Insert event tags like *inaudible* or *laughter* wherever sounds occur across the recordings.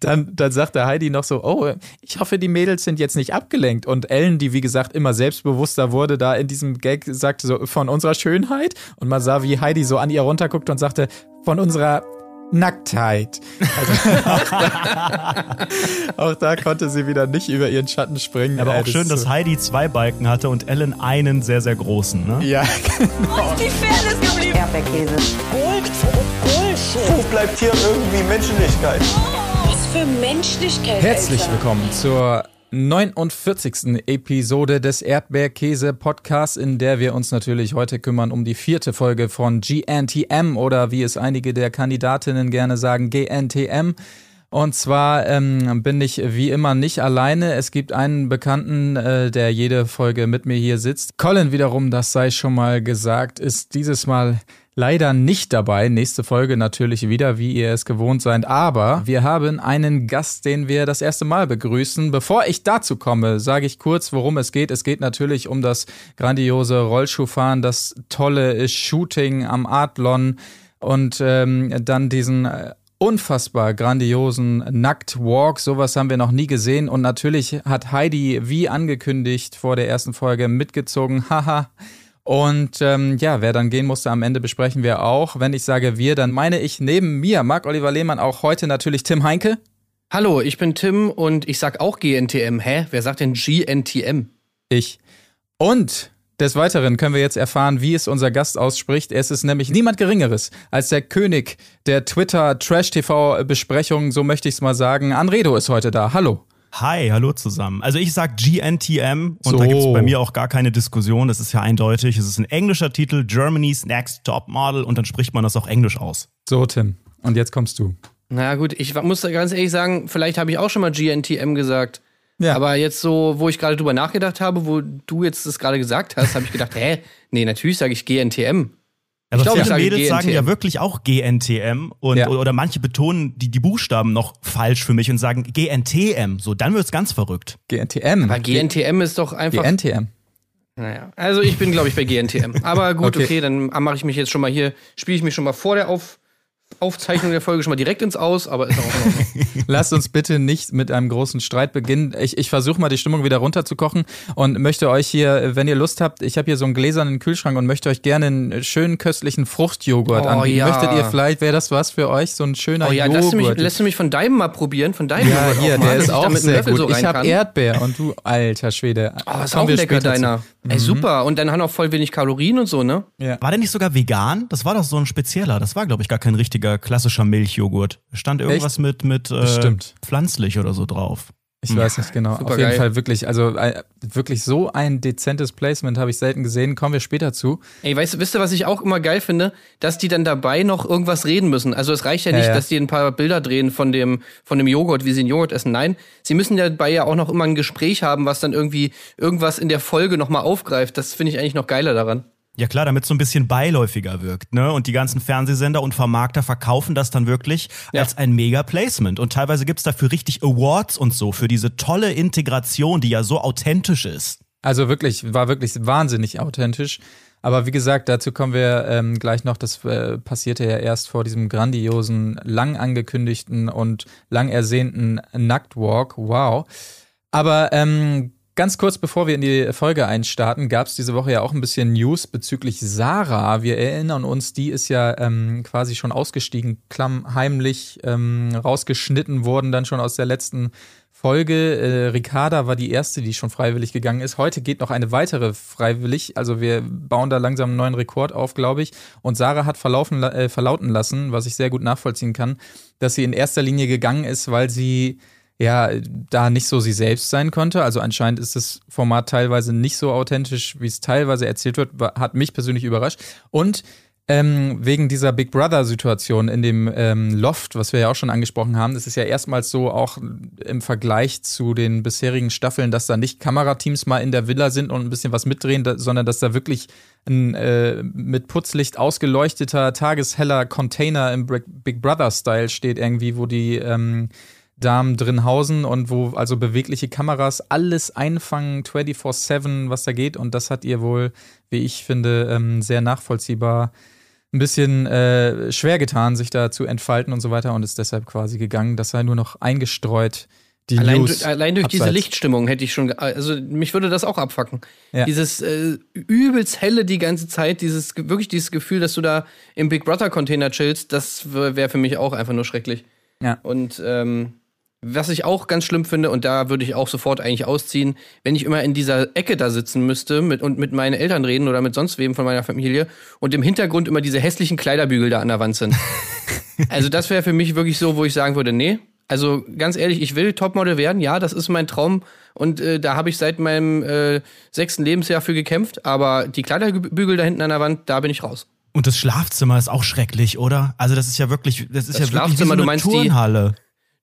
dann, dann sagte Heidi noch so, oh, ich hoffe, die Mädels sind jetzt nicht abgelenkt. Und Ellen, die wie gesagt immer selbstbewusster wurde, da in diesem Gag sagte so, von unserer Schönheit. Und man sah, wie Heidi so an ihr runterguckt und sagte, von unserer Nacktheit. Also, *laughs* auch da konnte sie wieder nicht über ihren Schatten springen. Aber auch schön, dass Heidi zwei Balken hatte und Ellen einen sehr, sehr großen, ne? Ja, genau. Und die Fairness geblieben. Erdbeerkäse. Gold, Bullshit. Wo bleibt hier irgendwie Menschlichkeit? Was für Menschlichkeit, Herzlich Alter. willkommen zur 49. Episode des Erdbeerkäse-Podcasts, in der wir uns natürlich heute kümmern um die vierte Folge von GNTM oder wie es einige der Kandidatinnen gerne sagen, GNTM. Und zwar ähm, bin ich wie immer nicht alleine. Es gibt einen Bekannten, äh, der jede Folge mit mir hier sitzt. Colin wiederum, das sei schon mal gesagt, ist dieses Mal leider nicht dabei. Nächste Folge natürlich wieder, wie ihr es gewohnt seid. Aber wir haben einen Gast, den wir das erste Mal begrüßen. Bevor ich dazu komme, sage ich kurz, worum es geht. Es geht natürlich um das grandiose Rollschuhfahren, das tolle Shooting am Adlon und ähm, dann diesen äh, unfassbar grandiosen Nacktwalk. Sowas haben wir noch nie gesehen. Und natürlich hat Heidi, wie angekündigt vor der ersten Folge, mitgezogen. Haha. Und ähm, ja, wer dann gehen musste am Ende besprechen wir auch. Wenn ich sage wir, dann meine ich neben mir, Marc-Oliver Lehmann, auch heute natürlich Tim Heinke. Hallo, ich bin Tim und ich sag auch GNTM. Hä? Wer sagt denn GNTM? Ich. Und des Weiteren können wir jetzt erfahren, wie es unser Gast ausspricht. Es ist nämlich niemand Geringeres als der König der Twitter-Trash-TV-Besprechungen, so möchte ich es mal sagen. Anredo ist heute da. Hallo. Hi, hallo zusammen. Also ich sag GNTM und So. da gibt's bei mir auch gar keine Diskussion. Das ist ja eindeutig. Es ist ein englischer Titel, Germany's Next Top Model und dann spricht man das auch englisch aus. So, Tim. Und jetzt kommst du. Naja, gut, ich muss ganz ehrlich sagen, vielleicht habe ich auch schon mal GNTM gesagt. Ja. Aber jetzt so, wo ich gerade drüber nachgedacht habe, wo du jetzt das gerade gesagt hast, habe ich gedacht, *laughs* hä? Nee, natürlich sage ich GNTM. Aber glaub, ich viele Mädels sagen ja wirklich auch GNTM und Ja. oder, oder manche betonen die, die Buchstaben noch falsch für mich und sagen GNTM. So, dann wird's ganz verrückt. GNTM. Aber GNTM ist doch einfach. GNTM. Naja, also ich bin, glaube ich, bei GNTM. Aber gut, Okay. okay, dann mache ich mich jetzt schon mal hier, spiele ich mich schon mal vor der Auf Aufzeichnung der Folge schon mal direkt ins Aus, aber ist auch Ordnung. *laughs* Lasst uns bitte nicht mit einem großen Streit beginnen. Ich, ich versuche mal die Stimmung wieder runterzukochen und möchte euch hier, wenn ihr Lust habt, ich habe hier so einen gläsernen Kühlschrank und möchte euch gerne einen schönen köstlichen Fruchtjoghurt Oh, anbieten. ja. Möchtet ihr vielleicht, wäre das was für euch? So ein schöner Oh ja, lässt du, mich, Joghurt. lässt du mich von deinem mal probieren? Von deinem ja, Joghurt hier, auch mal, der ist auch mit einem sehr Löffel gut. so ich habe? Erdbeer und du, alter Schwede. Oh, ist auch wir lecker, später zu. deiner. Ey, super. Und dann hat auch voll wenig Kalorien und so, ne? Ja. War der nicht sogar vegan? Das war doch so ein spezieller. Das war, glaube ich, gar kein richtiger klassischer Milchjoghurt. Stand irgendwas mit, mit äh, pflanzlich oder so drauf. Ich weiß nicht genau. Super Auf jeden geil. Fall wirklich, also äh, wirklich so ein dezentes Placement habe ich selten gesehen. Kommen wir später zu. Ey, weißt du, wisst ihr, was ich auch immer geil finde? Dass die dann dabei noch irgendwas reden müssen. Also es reicht ja nicht, Ja, ja. dass die ein paar Bilder drehen von dem, von dem Joghurt, wie sie den Joghurt essen. Nein, sie müssen ja dabei ja auch noch immer ein Gespräch haben, was dann irgendwie irgendwas in der Folge nochmal aufgreift. Das finde ich eigentlich noch geiler daran. Ja klar, damit es so ein bisschen beiläufiger wirkt, ne? Und die ganzen Fernsehsender und Vermarkter verkaufen das dann wirklich Ja. als ein Mega-Placement. Und teilweise gibt's dafür richtig Awards und so, für diese tolle Integration, die ja so authentisch ist. Also wirklich, war wirklich wahnsinnig authentisch. Aber wie gesagt, dazu kommen wir ähm, gleich noch. Das äh, passierte ja erst vor diesem grandiosen, lang angekündigten und lang ersehnten Nacktwalk. Wow. Aber ähm, ganz kurz bevor wir in die Folge einstarten, gab es diese Woche ja auch ein bisschen News bezüglich Sarah. Wir erinnern uns, die ist ja ähm, quasi schon ausgestiegen, klammheimlich ähm, rausgeschnitten worden, dann schon aus der letzten Folge. Äh, Ricarda war die erste, die schon freiwillig gegangen ist. Heute geht noch eine weitere freiwillig. Also wir bauen da langsam einen neuen Rekord auf, glaube ich. Und Sarah hat verlaufen, la- äh, verlauten lassen, was ich sehr gut nachvollziehen kann, dass sie in erster Linie gegangen ist, weil sie ja da nicht so sie selbst sein konnte. Also anscheinend ist das Format teilweise nicht so authentisch, wie es teilweise erzählt wird. Hat mich persönlich überrascht. Und ähm, wegen dieser Big Brother-Situation in dem ähm, Loft, was wir ja auch schon angesprochen haben, das ist ja erstmals so auch im Vergleich zu den bisherigen Staffeln, dass da nicht Kamerateams mal in der Villa sind und ein bisschen was mitdrehen, sondern dass da wirklich ein äh, mit Putzlicht ausgeleuchteter, tagesheller Container im Big Big Brother-Style steht irgendwie, wo die ähm, Damen drin hausen und wo also bewegliche Kameras alles einfangen, 24-7, was da geht. Und das hat ihr wohl, wie ich finde, ähm, sehr nachvollziehbar ein bisschen äh, schwer getan, sich da zu entfalten und so weiter und ist deshalb quasi gegangen. Das sei nur noch eingestreut. Die Allein, News du- allein durch diese abseits. Lichtstimmung hätte ich schon, also mich würde das auch abfacken. Ja. Dieses äh, übelst helle die ganze Zeit, dieses wirklich dieses Gefühl, dass du da im Big Brother Container chillst, das wäre für mich auch einfach nur schrecklich. Ja. Und ähm, was ich auch ganz schlimm finde, und da würde ich auch sofort eigentlich ausziehen, wenn ich immer in dieser Ecke da sitzen müsste mit, und mit meinen Eltern reden oder mit sonst wem von meiner Familie und im Hintergrund immer diese hässlichen Kleiderbügel da an der Wand sind. *laughs* also das wäre für mich wirklich so, wo ich sagen würde, nee. Also ganz ehrlich, ich will Topmodel werden, ja, das ist mein Traum und äh, da habe ich seit meinem äh, sechsten Lebensjahr für gekämpft, aber die Kleiderbügel da hinten an der Wand, da bin ich raus. Und das Schlafzimmer ist auch schrecklich, oder? Also das ist ja wirklich, das ist Das ja wirklich wie so Schlafzimmer, eine du meinst die- Turnhalle.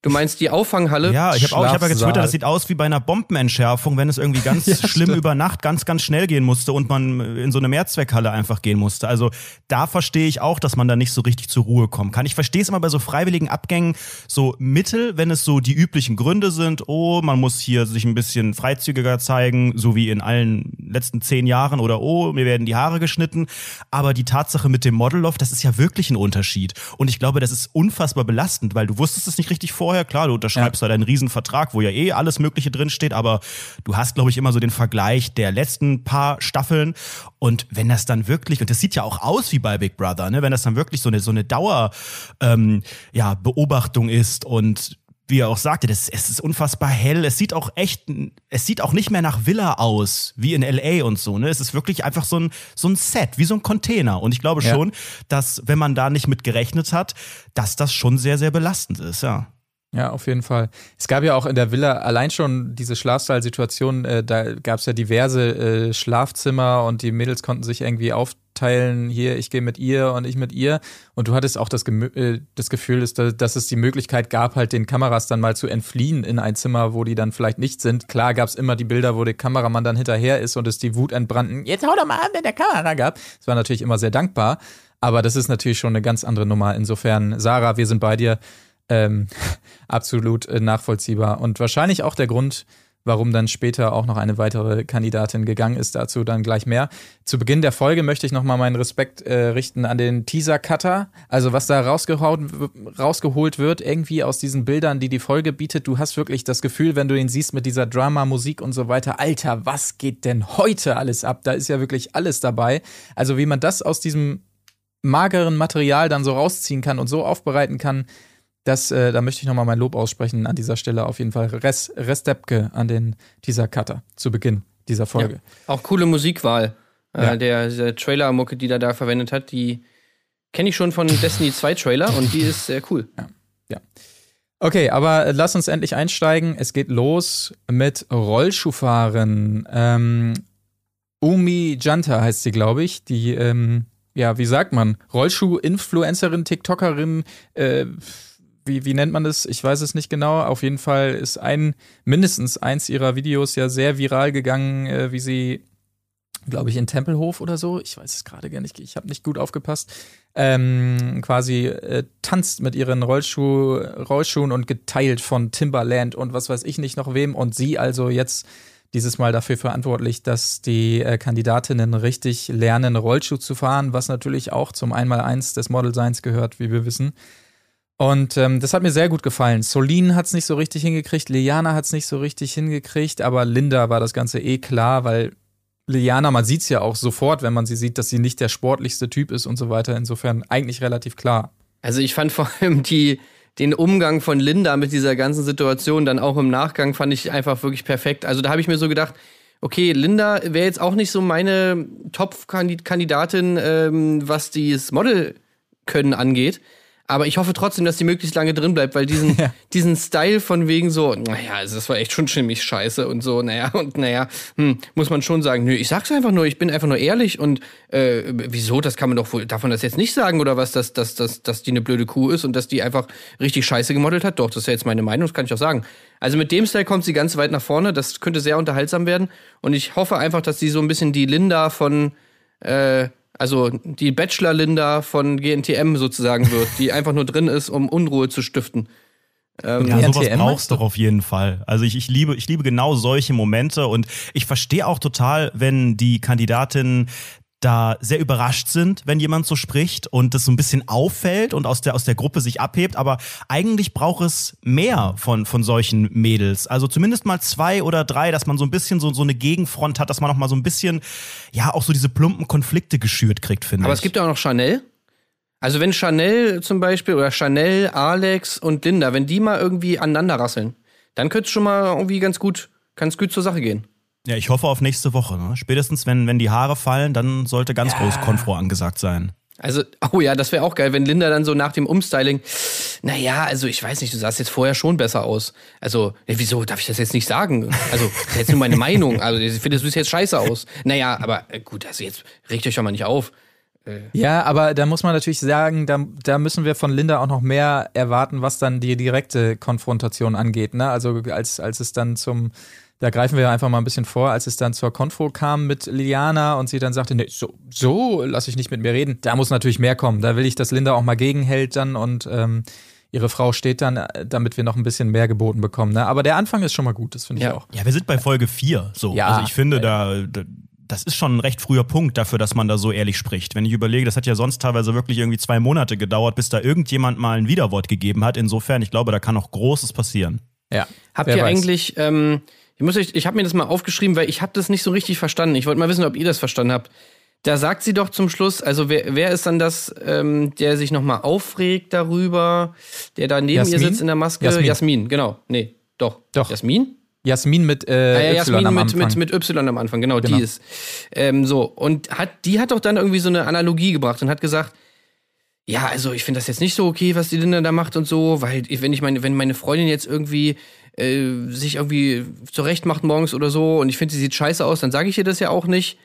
Du meinst die Auffanghalle? Ja, ich habe auch, ich habe ja getwittert, das sieht aus wie bei einer Bombenentschärfung, wenn es irgendwie ganz *laughs* schlimm über Nacht ganz, ganz schnell gehen musste und man in so eine Mehrzweckhalle einfach gehen musste. Also da verstehe ich auch, dass man da nicht so richtig zur Ruhe kommt kann. Ich verstehe es immer bei so freiwilligen Abgängen so mittel, wenn es so die üblichen Gründe sind, oh, man muss hier sich ein bisschen freizügiger zeigen, so wie in allen letzten zehn Jahren oder oh, mir werden die Haare geschnitten. Aber die Tatsache mit dem Modelloft, das ist ja wirklich ein Unterschied. Und ich glaube, das ist unfassbar belastend, weil du wusstest es nicht richtig vorher. Klar, du unterschreibst da deinen Riesenvertrag, wo ja eh alles Mögliche drinsteht, aber du hast, glaube ich, immer so den Vergleich der letzten paar Staffeln. Und wenn das dann wirklich, und das sieht ja auch aus wie bei Big Brother, ne, wenn das dann wirklich so eine, so eine Dauer, ähm, ja, Beobachtung ist und wie er auch sagte, das, es ist unfassbar hell. Es sieht auch echt, es sieht auch nicht mehr nach Villa aus, wie in LA und so. Ne? Es ist wirklich einfach so ein, so ein Set, wie so ein Container. Und ich glaube Ja. schon, dass, wenn man da nicht mit gerechnet hat, dass das schon sehr, sehr belastend ist, ja. Ja, auf jeden Fall. Es gab ja auch in der Villa allein schon diese Schlafsaal-Situation, äh, da gab es ja diverse äh, Schlafzimmer und die Mädels konnten sich irgendwie aufteilen, hier, ich gehe mit ihr und ich mit ihr. Und du hattest auch das, Gemü äh, das Gefühl, dass, da- dass es die Möglichkeit gab, halt den Kameras dann mal zu entfliehen in ein Zimmer, wo die dann vielleicht nicht sind. Klar gab es immer die Bilder, wo der Kameramann dann hinterher ist und es die Wut entbrannten, jetzt hau doch mal an, wenn der Kamera gab. Das war natürlich immer sehr dankbar. Aber das ist natürlich schon eine ganz andere Nummer. Insofern, Sarah, wir sind bei dir ähm, *laughs* absolut äh, nachvollziehbar. Und wahrscheinlich auch der Grund, warum dann später auch noch eine weitere Kandidatin gegangen ist. Dazu dann gleich mehr. Zu Beginn der Folge möchte ich nochmal meinen Respekt äh, richten an den Teaser-Cutter. Also was da rausgeholt wird, irgendwie aus diesen Bildern, die die Folge bietet. Du hast wirklich das Gefühl, wenn du ihn siehst mit dieser Drama-Musik und so weiter, Alter, was geht denn heute alles ab? Da ist ja wirklich alles dabei. Also wie man das aus diesem mageren Material dann so rausziehen kann und so aufbereiten kann, das, äh, da möchte ich nochmal mein Lob aussprechen an dieser Stelle auf jeden Fall. Res, Restepke an den Teaser Cutter zu Beginn dieser Folge. Auch coole Musikwahl. Ja. Äh, der der Trailer-Mucke, die er da verwendet hat, die kenne ich schon von Destiny 2 Trailer und die ist sehr cool. Okay, aber äh, lass uns endlich einsteigen. Es geht los mit Rollschuhfahren. Ähm, Umi Janta heißt sie, glaube ich. Die, ähm, ja, wie sagt man? Rollschuh-Influencerin, TikTokerin, äh, wie, wie nennt man das? Ich weiß es nicht genau. Auf jeden Fall ist ein, mindestens eins ihrer Videos ja sehr viral gegangen, äh, wie sie, glaube ich, in Tempelhof oder so. Ich weiß es gerade gar nicht. Ich habe nicht gut aufgepasst. Ähm, quasi äh, tanzt mit ihren Rollschuh, Rollschuhen und geteilt von Timberland und was weiß ich nicht noch wem. Und sie also jetzt dieses Mal dafür verantwortlich, dass die äh, Kandidatinnen richtig lernen, Rollschuh zu fahren, was natürlich auch zum Einmaleins des Model Science gehört, wie wir wissen. Und ähm, das hat mir sehr gut gefallen. Solin hat es nicht so richtig hingekriegt, Liana hat es nicht so richtig hingekriegt, aber Linda war das Ganze eh klar, weil Liana, man sieht es ja auch sofort, wenn man sie sieht, dass sie nicht der sportlichste Typ ist und so weiter. Insofern eigentlich relativ klar. Also ich fand vor allem die, den Umgang von Linda mit dieser ganzen Situation dann auch im Nachgang fand ich einfach wirklich perfekt. Also da habe ich mir so gedacht, okay, Linda wäre jetzt auch nicht so meine Top-Kandidatin, ähm, was dieses Model-Können angeht. Aber ich hoffe trotzdem, dass sie möglichst lange drin bleibt, weil diesen, *laughs* Ja. diesen Style von wegen so, naja, also das war echt schon ziemlich scheiße und so, naja, *laughs* und naja, hm, muss man schon sagen, nö, ich sag's einfach nur, ich bin einfach nur ehrlich und äh, wieso, das kann man doch wohl, darf man das jetzt nicht sagen oder was, dass, dass, dass, dass die eine blöde Kuh ist und dass die einfach richtig scheiße gemodelt hat? Doch, das ist ja jetzt meine Meinung, das kann ich auch sagen. Also mit dem Style kommt sie ganz weit nach vorne, das könnte sehr unterhaltsam werden und ich hoffe einfach, dass sie so ein bisschen die Linda von, äh, also die Bachelor-Linda von GNTM sozusagen wird, die einfach nur drin ist, um Unruhe zu stiften. Ja, GNTM sowas meinst brauchst du? du doch auf jeden Fall. Also ich, ich liebe, ich liebe genau solche Momente und ich verstehe auch total, wenn die Kandidatinnen da sehr überrascht sind, wenn jemand so spricht und das so ein bisschen auffällt und aus der, aus der Gruppe sich abhebt. Aber eigentlich braucht es mehr von, von solchen Mädels. Also zumindest mal zwei oder drei, dass man so ein bisschen so, so eine Gegenfront hat, dass man auch mal so ein bisschen, ja, auch so diese plumpen Konflikte geschürt kriegt, finde ich. Aber es gibt ja auch noch Chanel. Also wenn Chanel zum Beispiel oder Chanel, Alex und Linda, wenn die mal irgendwie aneinander rasseln, dann könnte es schon mal irgendwie ganz gut, ganz gut zur Sache gehen. Ja, ich hoffe auf nächste Woche. Ne? Spätestens, wenn, wenn die Haare fallen, dann sollte ganz Ja. groß Konfro angesagt sein. Also, oh ja, das wäre auch geil, wenn Linda dann so nach dem Umstyling, naja, also ich weiß nicht, du sahst jetzt vorher schon besser aus. Also, ja, wieso darf ich das jetzt nicht sagen? Also, das ist jetzt nur meine Meinung. *laughs* Also, ich finde, du siehst jetzt scheiße aus. Naja, aber äh, gut, also jetzt regt euch doch mal nicht auf. Ja, aber da muss man natürlich sagen, da, da müssen wir von Linda auch noch mehr erwarten, was dann die direkte Konfrontation angeht. Ne? Also als, als es dann zum, da greifen wir einfach mal ein bisschen vor, als es dann zur Konfro kam mit Liliana und sie dann sagte, nee, so, so lass ich nicht mit mir reden. Da muss natürlich mehr kommen. Da will ich, dass Linda auch mal gegenhält dann und ähm, ihre Frau steht dann, äh, damit wir noch ein bisschen mehr geboten bekommen. Ne? Aber der Anfang ist schon mal gut, das finde ich Ja. auch. Ja, wir sind bei Folge 4. So. Ja. Also ich finde, da, da, das ist schon ein recht früher Punkt dafür, dass man da so ehrlich spricht. Wenn ich überlege, das hat ja sonst teilweise wirklich irgendwie zwei Monate gedauert, bis da irgendjemand mal ein Widerwort gegeben hat. Insofern, ich glaube, da kann noch Großes passieren. Ja. Habt Wer ihr weiß. eigentlich, ähm, ich muss euch, ich habe mir das mal aufgeschrieben, weil ich habe das nicht so richtig verstanden. Ich wollte mal wissen, ob ihr das verstanden habt. Da sagt sie doch zum Schluss, also wer, wer ist dann das, ähm, der sich nochmal aufregt darüber, der da neben ihr Jasmin? sitzt in der Maske? Jasmin. genau. Nee, doch. Doch. Jasmin? Jasmin mit äh, Ah, ja, Y Jasmin am mit, Anfang. mit, mit Y am Anfang, genau, Genau. die ist. Ähm, so, und hat, die hat doch dann irgendwie so eine Analogie gebracht und hat gesagt, ja, also ich finde das jetzt nicht so okay, was die Linda da macht und so, weil wenn ich meine, wenn meine Freundin jetzt irgendwie äh, sich irgendwie zurecht macht morgens oder so und ich finde, sie sieht scheiße aus, dann sage ich ihr das ja auch nicht.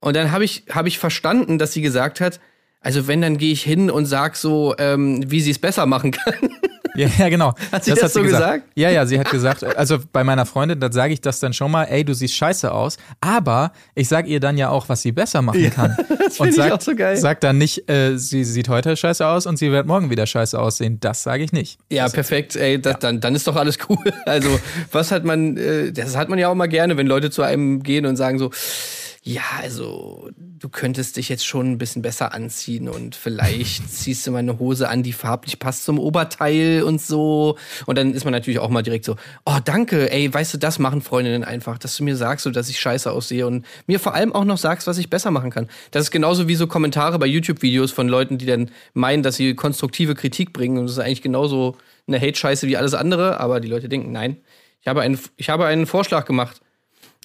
Und dann habe ich, hab ich verstanden, dass sie gesagt hat, also wenn, dann gehe ich hin und sag so, ähm, wie sie es besser machen kann. *laughs* Ja, ja, genau. *laughs* Hat sie das so gesagt? Ja, ja, sie hat gesagt, also bei meiner Freundin, da sage ich das dann schon mal, ey, du siehst scheiße aus, aber ich sag ihr dann ja auch, was sie besser machen kann. *laughs* das find ich auch so geil. Sag dann nicht, äh, sie sieht heute scheiße aus und sie wird morgen wieder scheiße aussehen. Das sage ich nicht. Ja, perfekt. Ey, das, Dann, dann ist doch alles cool. *laughs* Also, was hat man, äh, das hat man ja auch mal gerne, wenn Leute zu einem gehen und sagen so, ja, also, du könntest dich jetzt schon ein bisschen besser anziehen und vielleicht *laughs* ziehst du mal eine Hose an, die farblich passt zum Oberteil und so. Und dann ist man natürlich auch mal direkt so, oh, danke, ey, weißt du, das machen Freundinnen einfach, dass du mir sagst, so, dass ich scheiße aussehe und mir vor allem auch noch sagst, was ich besser machen kann. Das ist genauso wie so Kommentare bei YouTube-Videos von Leuten, die dann meinen, dass sie konstruktive Kritik bringen und das ist eigentlich genauso eine Hate-Scheiße wie alles andere, aber die Leute denken, nein, ich habe einen, ich habe einen Vorschlag gemacht,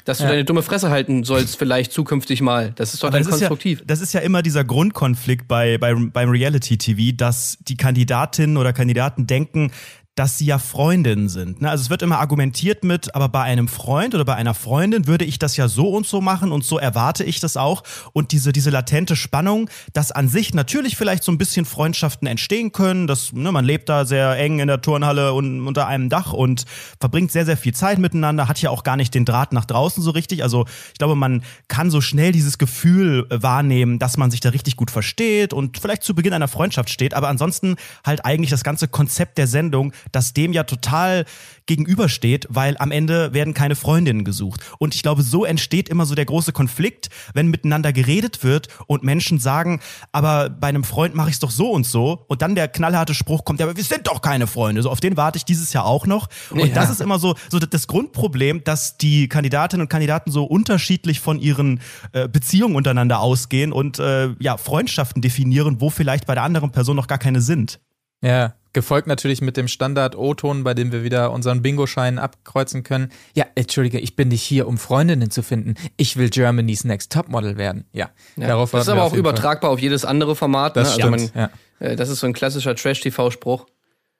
dass du Ja. deine dumme Fresse halten sollst, vielleicht zukünftig mal. Das ist doch dann das ist, ja, konstruktiv. das ist ja immer dieser Grundkonflikt bei, bei, beim Reality-TV, dass die Kandidatinnen oder Kandidaten denken, dass sie ja Freundinnen sind. Ne? Also es wird immer argumentiert mit, aber bei einem Freund oder bei einer Freundin würde ich das ja so und so machen und so erwarte ich das auch. Und diese, diese latente Spannung, dass an sich natürlich vielleicht so ein bisschen Freundschaften entstehen können. dass ne, man lebt da sehr eng in der Turnhalle und unter einem Dach und verbringt sehr, sehr viel Zeit miteinander, hat ja auch gar nicht den Draht nach draußen so richtig. Also ich glaube, man kann so schnell dieses Gefühl wahrnehmen, dass man sich da richtig gut versteht und vielleicht zu Beginn einer Freundschaft steht. Aber ansonsten halt eigentlich das ganze Konzept der Sendung, das dem ja total gegenübersteht, weil am Ende werden keine Freundinnen gesucht. Und ich glaube, so entsteht immer so der große Konflikt, wenn miteinander geredet wird und Menschen sagen, aber bei einem Freund mache ich es doch so und so. Und dann der knallharte Spruch kommt, ja, aber wir sind doch keine Freunde. So, auf den warte ich dieses Jahr auch noch. Und Ja. das ist immer so, so das Grundproblem, dass die Kandidatinnen und Kandidaten so unterschiedlich von ihren äh, Beziehungen untereinander ausgehen und äh, ja, Freundschaften definieren, wo vielleicht bei der anderen Person noch gar keine sind. Ja, gefolgt natürlich mit dem Standard-O-Ton, bei dem wir wieder unseren Bingo-Schein abkreuzen können. Ja, entschuldige, ich bin nicht hier, um Freundinnen zu finden. Ich will Germany's Next Topmodel werden. Ja, Ja. darauf das ist aber auch jeden Fall. übertragbar auf jedes andere Format. Das ne? Also man, ja. äh, das ist so ein klassischer Trash-TV-Spruch.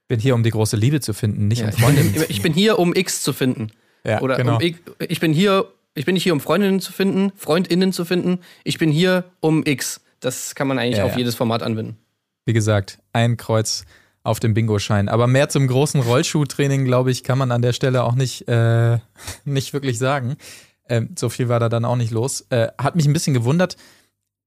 bin hier, um die große Liebe zu finden, nicht Ja. um Freundinnen. zu *laughs* Ich bin hier, um X zu finden. Ja, Oder genau. um ich, ich bin hier, ich bin nicht hier, um Freundinnen zu finden, Freundinnen zu finden. Ich bin hier, um X. Das kann man eigentlich Ja, auf jedes Format anwenden. Wie gesagt, ein Kreuz auf dem Bingo-Schein. Aber mehr zum großen Rollschuhtraining, glaube ich, kann man an der Stelle auch nicht, äh, *laughs* nicht wirklich sagen. Ähm, so viel war da dann auch nicht los. Äh, hat mich ein bisschen gewundert,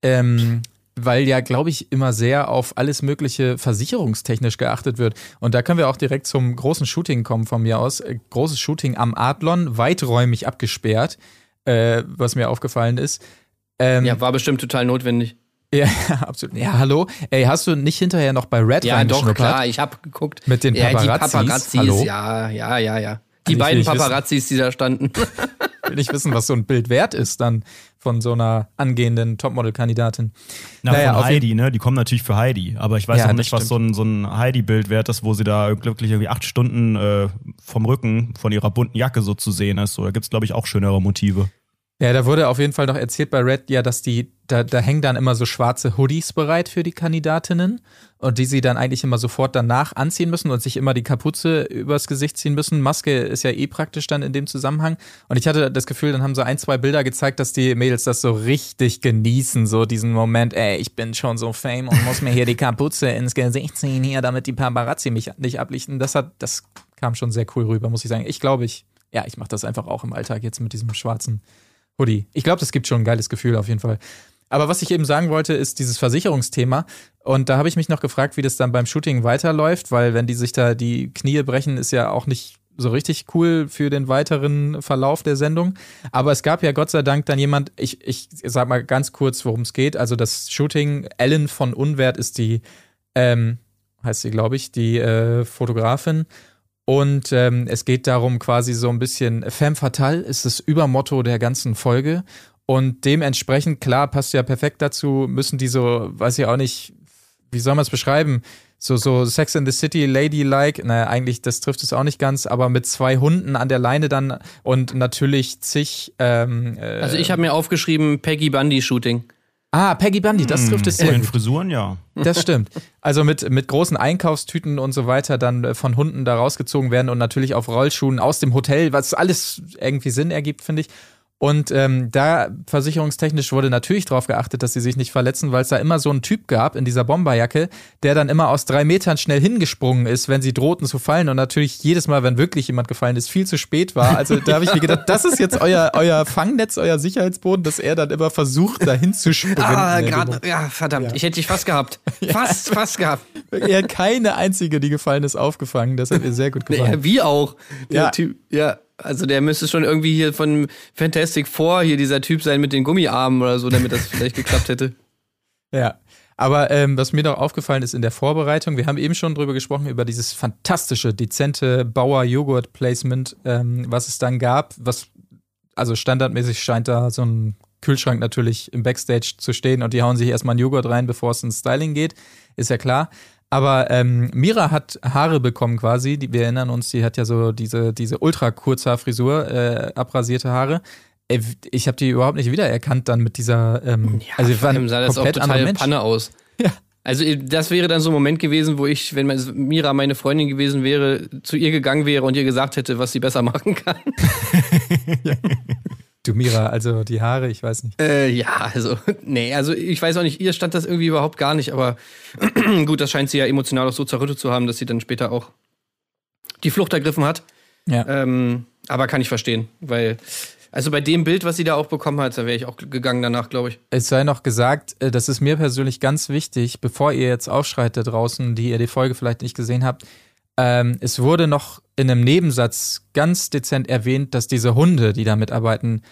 ähm, weil ja, glaube ich, immer sehr auf alles Mögliche versicherungstechnisch geachtet wird. Und da können wir auch direkt zum großen Shooting kommen von mir aus. Äh, großes Shooting am Adlon, weiträumig abgesperrt, äh, was mir aufgefallen ist. Ähm, Ja, war bestimmt total notwendig. Ja, *laughs* absolut. Ja, hallo. Ey, hast du nicht hinterher noch bei Red Ja, doch, klar, ich habe geguckt. Mit den ja, die Paparazzis, Paparazzis, hallo? ja, ja, ja, ja. Die will beiden nicht wissen. Paparazzis, die da standen. *laughs* will nicht wissen, was so ein Bild wert ist dann von so einer angehenden Topmodel-Kandidatin. Na, Naja, von Heidi, ne? Die kommen natürlich für Heidi. Aber ich weiß Ja, auch nicht, was so ein, so ein Heidi-Bild wert ist, wo sie da glücklich irgendwie acht Stunden äh, vom Rücken von ihrer bunten Jacke so zu sehen ist. So, da gibt's glaube ich, auch schönere Motive. Ja, da wurde auf jeden Fall noch erzählt bei Red, ja, dass die, da, da hängen dann immer so schwarze Hoodies bereit für die Kandidatinnen und die sie dann eigentlich immer sofort danach anziehen müssen und sich immer die Kapuze übers Gesicht ziehen müssen. Maske ist ja eh praktisch dann in dem Zusammenhang. Und ich hatte das Gefühl, dann haben so ein, zwei Bilder gezeigt, dass die Mädels das so richtig genießen, so diesen Moment, ey, ich bin schon so fame und muss mir hier die Kapuze ins Gesicht ziehen hier, damit die Paparazzi mich nicht ablichten. Das hat, das kam schon sehr cool rüber, muss ich sagen. Ich glaube, ich, ja, ich mache das einfach auch im Alltag jetzt mit diesem schwarzen Hoodie. Ich glaube, das gibt schon ein geiles Gefühl auf jeden Fall. Aber was ich eben sagen wollte, ist dieses Versicherungsthema. Und da habe ich mich noch gefragt, wie das dann beim Shooting weiterläuft, weil wenn die sich da die Knie brechen, ist ja auch nicht so richtig cool für den weiteren Verlauf der Sendung. Aber es gab ja Gott sei Dank dann jemand, ich, ich sag mal ganz kurz, worum es geht. Also das Shooting, Ellen von Unwert ist die, ähm, heißt sie, glaube ich, die äh, Fotografin. Und ähm, es geht darum, quasi so ein bisschen Femme fatale ist das Übermotto der ganzen Folge. Und dementsprechend, klar, passt ja perfekt dazu, müssen die so, weiß ich auch nicht, wie soll man es beschreiben? So, so Sex in the City, Ladylike, naja, eigentlich, das trifft es auch nicht ganz, aber mit zwei Hunden an der Leine dann und natürlich zig. Ähm, äh, Also ich habe mir aufgeschrieben, Peggy Bundy Shooting. Ah, Peggy Bundy, das trifft es Von sehr den gut. Frisuren, ja. Das stimmt. Also mit, mit großen Einkaufstüten und so weiter dann äh, von Hunden da rausgezogen werden und natürlich auf Rollschuhen aus dem Hotel, was alles irgendwie Sinn ergibt, finde ich. Und ähm, da versicherungstechnisch wurde natürlich darauf geachtet, dass sie sich nicht verletzen, weil es da immer so einen Typ gab in dieser Bomberjacke, der dann immer aus drei Metern schnell hingesprungen ist, wenn sie drohten zu fallen. Und natürlich jedes Mal, wenn wirklich jemand gefallen ist, viel zu spät war. Also da habe ich mir gedacht, das ist jetzt euer, euer Fangnetz, euer Sicherheitsboden, dass er dann immer versucht, dahin zu springen. Ah, gerade, ja, verdammt, ich hätte dich fast gehabt. *laughs* Fast, fast gehabt. Er hat keine einzige, die gefallen ist, aufgefangen. Das hat mir sehr gut gefallen. Ja, wie auch. Der Ja. Typ, ja. Also der müsste schon irgendwie hier von Fantastic Four hier dieser Typ sein mit den Gummiarmen oder so, damit das vielleicht geklappt hätte. *laughs* Ja. Aber ähm, was mir noch aufgefallen ist in der Vorbereitung, wir haben eben schon drüber gesprochen, über dieses fantastische, dezente Bauer-Joghurt-Placement, ähm, was es dann gab. Was, also standardmäßig scheint da so ein Kühlschrank natürlich im Backstage zu stehen und die hauen sich erstmal einen Joghurt rein, bevor es ins Styling geht. Ist ja klar. Aber ähm, Mira hat Haare bekommen quasi. Die, wir erinnern uns, die hat ja so diese, diese ultra Kurzhaarfrisur, äh, abrasierte Haare. Äh, Ich habe die überhaupt nicht wiedererkannt dann mit dieser. Ähm, Ja, also wir waren sah das auch komplett total. Panne aus. Ja. Also das wäre dann so ein Moment gewesen, wo ich, wenn Mira meine Freundin gewesen wäre, zu ihr gegangen wäre und ihr gesagt hätte, was sie besser *laughs* machen kann. *laughs* *laughs* Du Mira, also die Haare, ich weiß nicht. Äh, ja, also, *laughs* nee, also ich weiß auch nicht, ihr stand das irgendwie überhaupt gar nicht, aber *clears throat* gut, das scheint sie ja emotional auch so zerrüttet zu haben, dass sie dann später auch die Flucht ergriffen hat. Ja. Ähm, aber kann ich verstehen, weil, also bei dem Bild, was sie da auch bekommen hat, da wäre ich auch gegangen danach, glaube ich. Es sei noch gesagt, äh, das ist mir persönlich ganz wichtig, bevor ihr jetzt aufschreit da draußen, die ihr die Folge vielleicht nicht gesehen habt. Ähm, es wurde noch in einem Nebensatz ganz dezent erwähnt, dass diese Hunde, die da mitarbeiten,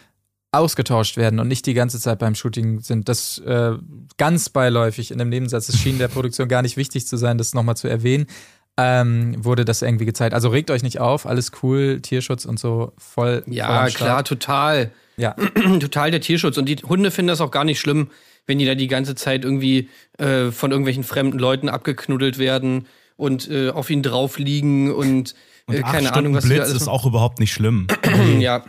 ausgetauscht werden und nicht die ganze Zeit beim Shooting sind. Das äh, ganz beiläufig in dem Nebensatz, es schien der Produktion gar nicht wichtig zu sein, das nochmal zu erwähnen, ähm, wurde das irgendwie gezeigt. Also regt euch nicht auf, alles cool, Tierschutz und so voll. voll Ja, am klar, total. Ja, *clears throat* total der Tierschutz. Und die Hunde finden das auch gar nicht schlimm, wenn die da die ganze Zeit irgendwie äh, von irgendwelchen fremden Leuten abgeknuddelt werden und äh, auf ihn drauf liegen und, Und äh, keine Stunden Ahnung, was Blitz alles ist auch überhaupt nicht schlimm. *clears throat* Ja.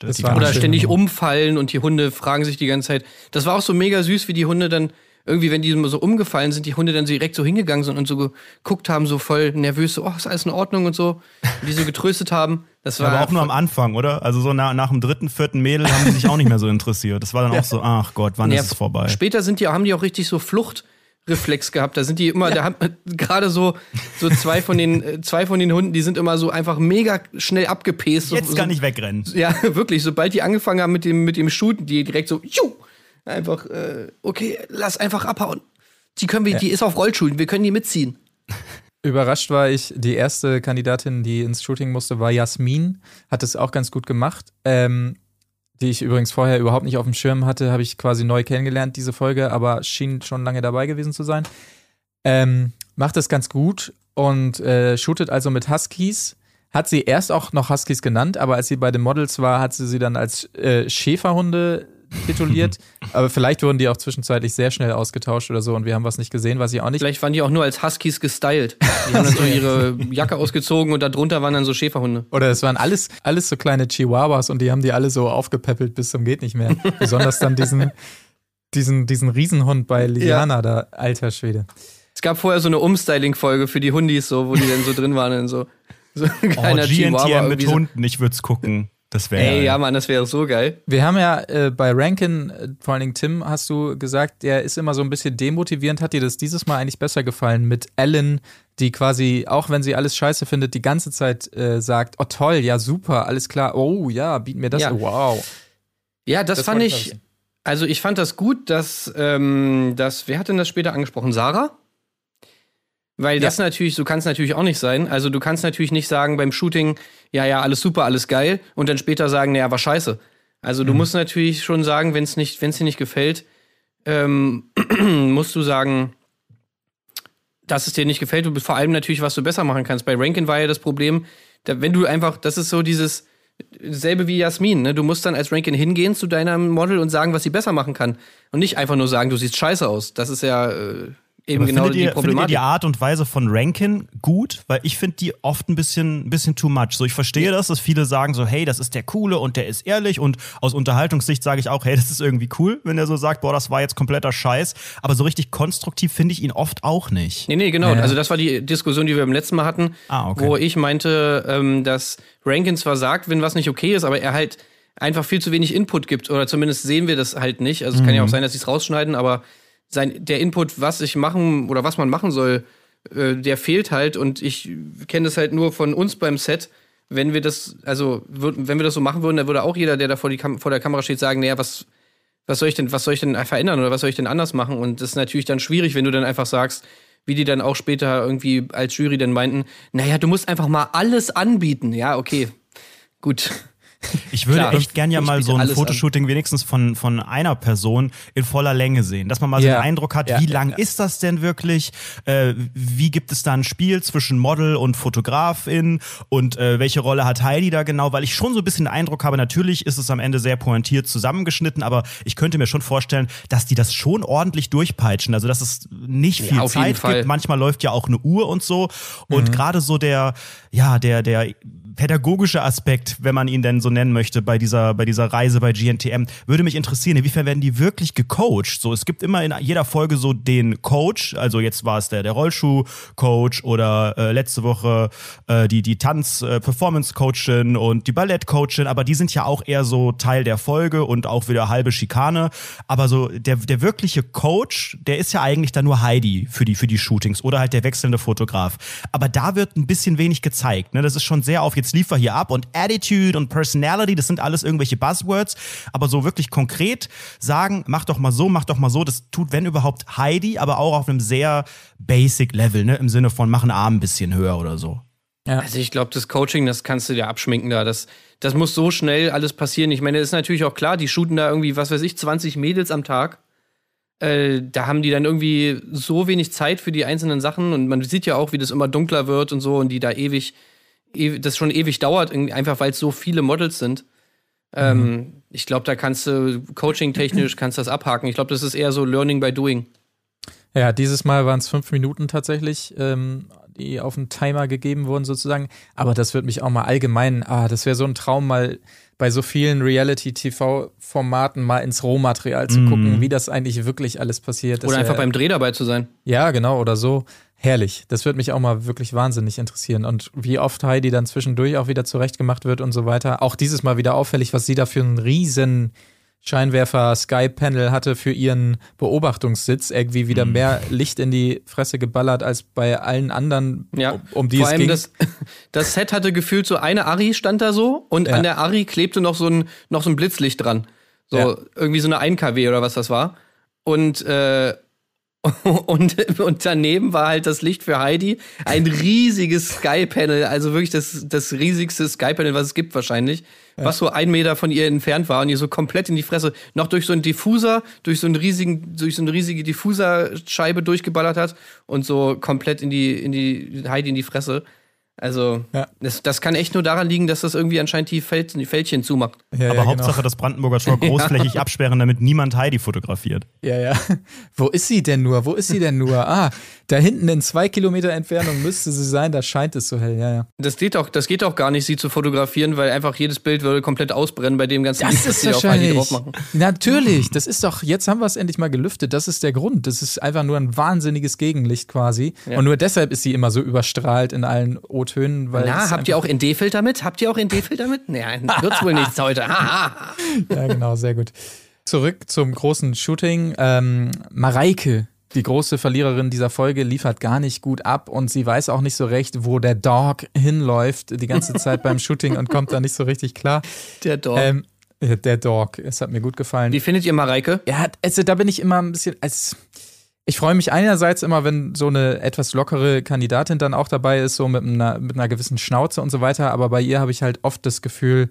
War gar Oder ständig umfallen und die Hunde fragen sich die ganze Zeit. Das war auch so mega süß, wie die Hunde dann irgendwie, wenn die so umgefallen sind, die Hunde dann so direkt so hingegangen sind und so geguckt haben, so voll nervös, so, oh, ist alles in Ordnung und so. Und die so getröstet haben. Das war Aber auch nur am Anfang, oder? Also so nach, nach dem dritten, vierten Mädel haben die sich auch nicht mehr so interessiert. Das war dann *laughs* auch so, ach Gott, wann Ja, ist es vorbei? Später sind die, haben die auch richtig so Fluchtreflex gehabt. Da sind die immer, da haben gerade so, so zwei von den, äh, zwei von den Hunden, die sind immer so einfach mega schnell abgepäst. So, Jetzt so, kann ich wegrennen. Ja, *laughs* wirklich. Sobald die angefangen haben mit dem, mit dem Shooten, die direkt so, juh, einfach, äh, okay, lass einfach abhauen. Die können wir, die ist auf Rollschuhen, wir können die mitziehen. *laughs* Überrascht war ich, die erste Kandidatin, die ins Shooting musste, war Jasmin. Hat es auch ganz gut gemacht. Ähm, die ich übrigens vorher überhaupt nicht auf dem Schirm hatte, habe ich quasi neu kennengelernt, diese Folge, aber schien schon lange dabei gewesen zu sein. Ähm, macht das ganz gut und äh, shootet also mit Huskies. Hat sie erst auch noch Huskies genannt, aber als sie bei den Models war, hat sie sie dann als äh, Schäferhunde tituliert. *laughs* aber vielleicht wurden die auch zwischenzeitlich sehr schnell ausgetauscht oder so und wir haben was nicht gesehen, weiß ich auch nicht. Vielleicht waren die auch nur als Huskies gestylt. Die haben *laughs* dann so ihre Jacke ausgezogen und darunter waren dann so Schäferhunde. Oder es waren alles, alles so kleine Chihuahuas und die haben die alle so aufgepäppelt bis zum geht nicht mehr. *laughs* Besonders dann diesen, diesen, diesen Riesenhund bei Liana ja. da, alter Schwede. Es gab vorher so eine Umstyling-Folge für die Hundis, so, wo die dann so drin waren in so, so ein oh, kleiner oh, Chihuahua. mit so. Hunden, ich würde es gucken. Das wäre. Ey, ja, Mann, das wäre so geil. Wir haben ja äh, bei Rankin, äh, vor allen Dingen Tim, hast du gesagt, der ist immer so ein bisschen demotivierend. Hat dir das dieses Mal eigentlich besser gefallen mit Ellen, die quasi, auch wenn sie alles scheiße findet, die ganze Zeit äh, sagt: Oh toll, ja, super, alles klar, oh ja, biet mir das, ja. wow. Ja, das, das fand ich. Also ich fand das gut, dass, ähm, dass, wer hat denn das später angesprochen? Sarah? Weil das ja. natürlich, so kann es natürlich auch nicht sein. Also du kannst natürlich nicht sagen beim Shooting, ja, ja, alles super, alles geil, und dann später sagen, naja, war scheiße. Also du mhm. musst natürlich schon sagen, wenn es nicht, wenn es dir nicht gefällt, ähm, *clears throat* musst du sagen, dass es dir nicht gefällt und vor allem natürlich, was du besser machen kannst. Bei Rankin war ja das Problem, da, wenn du einfach, das ist so dieses selbe wie Jasmin, ne? Du musst dann als Rankin hingehen zu deinem Model und sagen, was sie besser machen kann. Und nicht einfach nur sagen, du siehst scheiße aus. Das ist ja, äh, eben genau findet die ihr. Findet ihr die Art und Weise von Rankin gut? Weil ich finde die oft ein bisschen, ein bisschen too much. So, ich verstehe ja. das, dass viele sagen so, hey, das ist der Coole und der ist ehrlich und aus Unterhaltungssicht sage ich auch, hey, das ist irgendwie cool, wenn er so sagt, boah, das war jetzt kompletter Scheiß. Aber so richtig konstruktiv finde ich ihn oft auch nicht. Nee, nee, genau. Ja. Also das war die Diskussion, die wir beim letzten Mal hatten, ah, okay. wo ich meinte, ähm, dass Rankin zwar sagt, wenn was nicht okay ist, aber er halt einfach viel zu wenig Input gibt oder zumindest sehen wir das halt nicht. Also es mhm. kann ja auch sein, dass sie es rausschneiden, aber sein, der Input, was ich machen oder was man machen soll, äh, der fehlt halt und ich kenne das halt nur von uns beim Set. Wenn wir das, also wenn wir das so machen würden, dann würde auch jeder, der da vor, die Kam vor der Kamera steht, sagen, naja, was, was soll ich denn, was soll ich denn verändern oder was soll ich denn anders machen? Und das ist natürlich dann schwierig, wenn du dann einfach sagst, wie die dann auch später irgendwie als Jury dann meinten, naja, du musst einfach mal alles anbieten. Ja, okay. Gut. Ich würde Klar, echt gern ja mal so ein Fotoshooting an. wenigstens von, von einer Person in voller Länge sehen, dass man mal so einen Eindruck hat, ja, wie lang ja. ist das denn wirklich? Äh, wie gibt es da ein Spiel zwischen Model und Fotografin und äh, welche Rolle hat Heidi da genau? Weil ich schon so ein bisschen den Eindruck habe, natürlich ist es am Ende sehr pointiert zusammengeschnitten, aber ich könnte mir schon vorstellen, dass die das schon ordentlich durchpeitschen. Also dass es nicht viel ja, Zeit gibt. Manchmal läuft ja auch eine Uhr und so. Und mhm. gerade so der, ja, der, der pädagogische Aspekt, wenn man ihn denn so nennen möchte, bei dieser, bei dieser Reise bei GNTM, würde mich interessieren, inwiefern werden die wirklich gecoacht? So, es gibt immer in jeder Folge so den Coach, also jetzt war es der, der Rollschuh-Coach oder äh, letzte Woche äh, die, die Tanz-Performance-Coachin und die Ballett-Coachin, aber die sind ja auch eher so Teil der Folge und auch wieder halbe Schikane. Aber so der, der wirkliche Coach, der ist ja eigentlich dann nur Heidi für die, für die Shootings oder halt der wechselnde Fotograf. Aber da wird ein bisschen wenig gezeigt. Ne? Das ist schon sehr auf jetzt liefer hier ab und Attitude und Personality, das sind alles irgendwelche Buzzwords, aber so wirklich konkret sagen, mach doch mal so, mach doch mal so, das tut, wenn überhaupt, Heidi, aber auch auf einem sehr basic Level, ne, im Sinne von mach einen Arm ein bisschen höher oder so. Ja. Also ich glaube, das Coaching, das kannst du dir abschminken da. Das, das muss so schnell alles passieren. Ich meine, das ist natürlich auch klar, die shooten da irgendwie, was weiß ich, 20 Mädels am Tag. Äh, da haben die dann irgendwie so wenig Zeit für die einzelnen Sachen und man sieht ja auch, wie das immer dunkler wird und so und die da ewig das schon ewig dauert, einfach weil es so viele Models sind. Ähm, mhm. Ähm, ich glaube, da kannst du coaching-technisch kannst das abhaken. Ich glaube, das ist eher so Learning by Doing. Ja, dieses Mal waren es fünf Minuten tatsächlich, ähm, die auf den Timer gegeben wurden sozusagen. Aber das würde mich auch mal allgemein, ah, das wäre so ein Traum, mal bei so vielen Reality-TV-Formaten mal ins Rohmaterial zu gucken, mm. wie das eigentlich wirklich alles passiert. Oder einfach beim Dreh dabei zu sein. Ja, genau, oder so. Herrlich. Das würde mich auch mal wirklich wahnsinnig interessieren. Und wie oft Heidi dann zwischendurch auch wieder zurechtgemacht wird und so weiter. Auch dieses Mal wieder auffällig, was sie da für einen riesen Scheinwerfer Sky Panel hatte für ihren Beobachtungssitz irgendwie wieder mhm. mehr Licht in die Fresse geballert als bei allen anderen, ja, um die Vor es allem ging. Das, das Set hatte gefühlt so eine Ari stand da so und ja. an der Ari klebte noch so ein noch so ein Blitzlicht dran. So ja. irgendwie so eine 1 kW oder was das war. Und äh, Und, *laughs* und daneben war halt das Licht für Heidi. Ein riesiges Sky-Panel, also wirklich das, das riesigste Sky-Panel, was es gibt wahrscheinlich, was so ein Meter von ihr entfernt war und ihr so komplett in die Fresse, noch durch so einen Diffuser, durch so einen riesigen, durch so eine riesige Diffuserscheibe durchgeballert hat und so komplett in die, in die Heidi in die Fresse. Also, Ja. das, das kann echt nur daran liegen, dass das irgendwie anscheinend die, Feld, die Fältchen zumacht. Ja, Aber ja, Hauptsache genau. das Brandenburger Tor *laughs* großflächig absperren, damit niemand Heidi fotografiert. Ja, ja. *laughs* Wo ist sie denn nur? Wo ist sie denn nur? Ah, da hinten in zwei Kilometer Entfernung müsste sie sein, da scheint es so hell, ja, ja. Das geht auch, das geht auch gar nicht, sie zu fotografieren, weil einfach jedes Bild würde komplett ausbrennen bei dem ganzen Das Licht, ist sie auf Heidi wahrscheinlich. drauf machen. Natürlich, das ist doch, jetzt haben wir es endlich mal gelüftet. Das ist der Grund. Das ist einfach nur ein wahnsinniges Gegenlicht quasi. Ja. Und nur deshalb ist sie immer so überstrahlt in allen O-Tönen. weil Na, habt ihr auch ND-Filter mit? Habt ihr auch ND-Filter mit? Nein, *laughs* wird's wohl nichts *laughs* heute. Ja, genau, sehr gut. Zurück zum großen Shooting. Ähm, Mareike, die große Verliererin dieser Folge, liefert gar nicht gut ab und sie weiß auch nicht so recht, wo der Dog hinläuft die ganze Zeit beim *laughs* Shooting und kommt da nicht so richtig klar. Der Dog. Ähm, der Dog, es hat mir gut gefallen. Wie findet ihr Mareike? Ja, also da bin ich immer ein bisschen als ich freue mich einerseits immer, wenn so eine etwas lockere Kandidatin dann auch dabei ist, so mit einer, mit einer gewissen Schnauze und so weiter, aber bei ihr habe ich halt oft das Gefühl,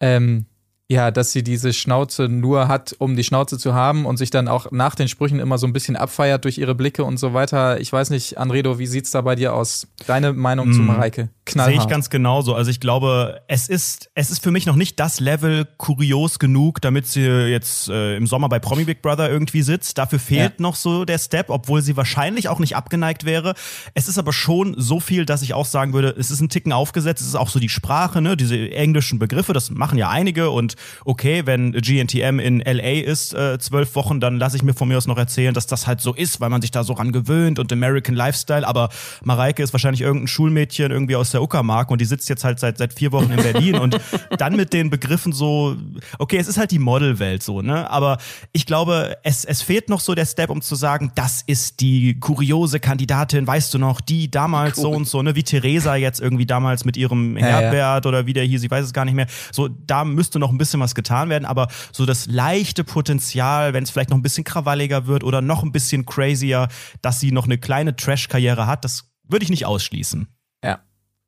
ähm, ja, dass sie diese Schnauze nur hat, um die Schnauze zu haben und sich dann auch nach den Sprüchen immer so ein bisschen abfeiert durch ihre Blicke und so weiter. Ich weiß nicht, Anredo, wie sieht's da bei dir aus? Deine Meinung zu Mm. Mareike? Knallhart. Sehe ich ganz genauso. Also ich glaube, es ist, es ist für mich noch nicht das Level kurios genug, damit sie jetzt äh, im Sommer bei Promi Big Brother irgendwie sitzt. Dafür fehlt Ja. noch so der Step, obwohl sie wahrscheinlich auch nicht abgeneigt wäre. Es ist aber schon so viel, dass ich auch sagen würde, es ist ein Ticken aufgesetzt. Es ist auch so die Sprache, ne, diese englischen Begriffe, das machen ja einige. Und okay, wenn GNTM in LA ist, äh, zwölf Wochen, dann lasse ich mir von mir aus noch erzählen, dass das halt so ist, weil man sich da so ran gewöhnt und American Lifestyle. Aber Mareike ist wahrscheinlich irgendein Schulmädchen irgendwie aus der Uckermark und die sitzt jetzt halt seit, seit vier Wochen in Berlin und *laughs* dann mit den Begriffen so, okay, es ist halt die Modelwelt so, ne? Aber ich glaube, es, es fehlt noch so der Step, um zu sagen, das ist die kuriose Kandidatin, weißt du noch, die damals so und so, ne? Wie Theresa jetzt irgendwie damals mit ihrem Ja, ja. Herbert oder wie der hieß, ich weiß es gar nicht mehr. So, da müsste noch ein bisschen was getan werden, aber so das leichte Potenzial, wenn es vielleicht noch ein bisschen krawalliger wird oder noch ein bisschen crazier, dass sie noch eine kleine Trash-Karriere hat, das würde ich nicht ausschließen. Ja.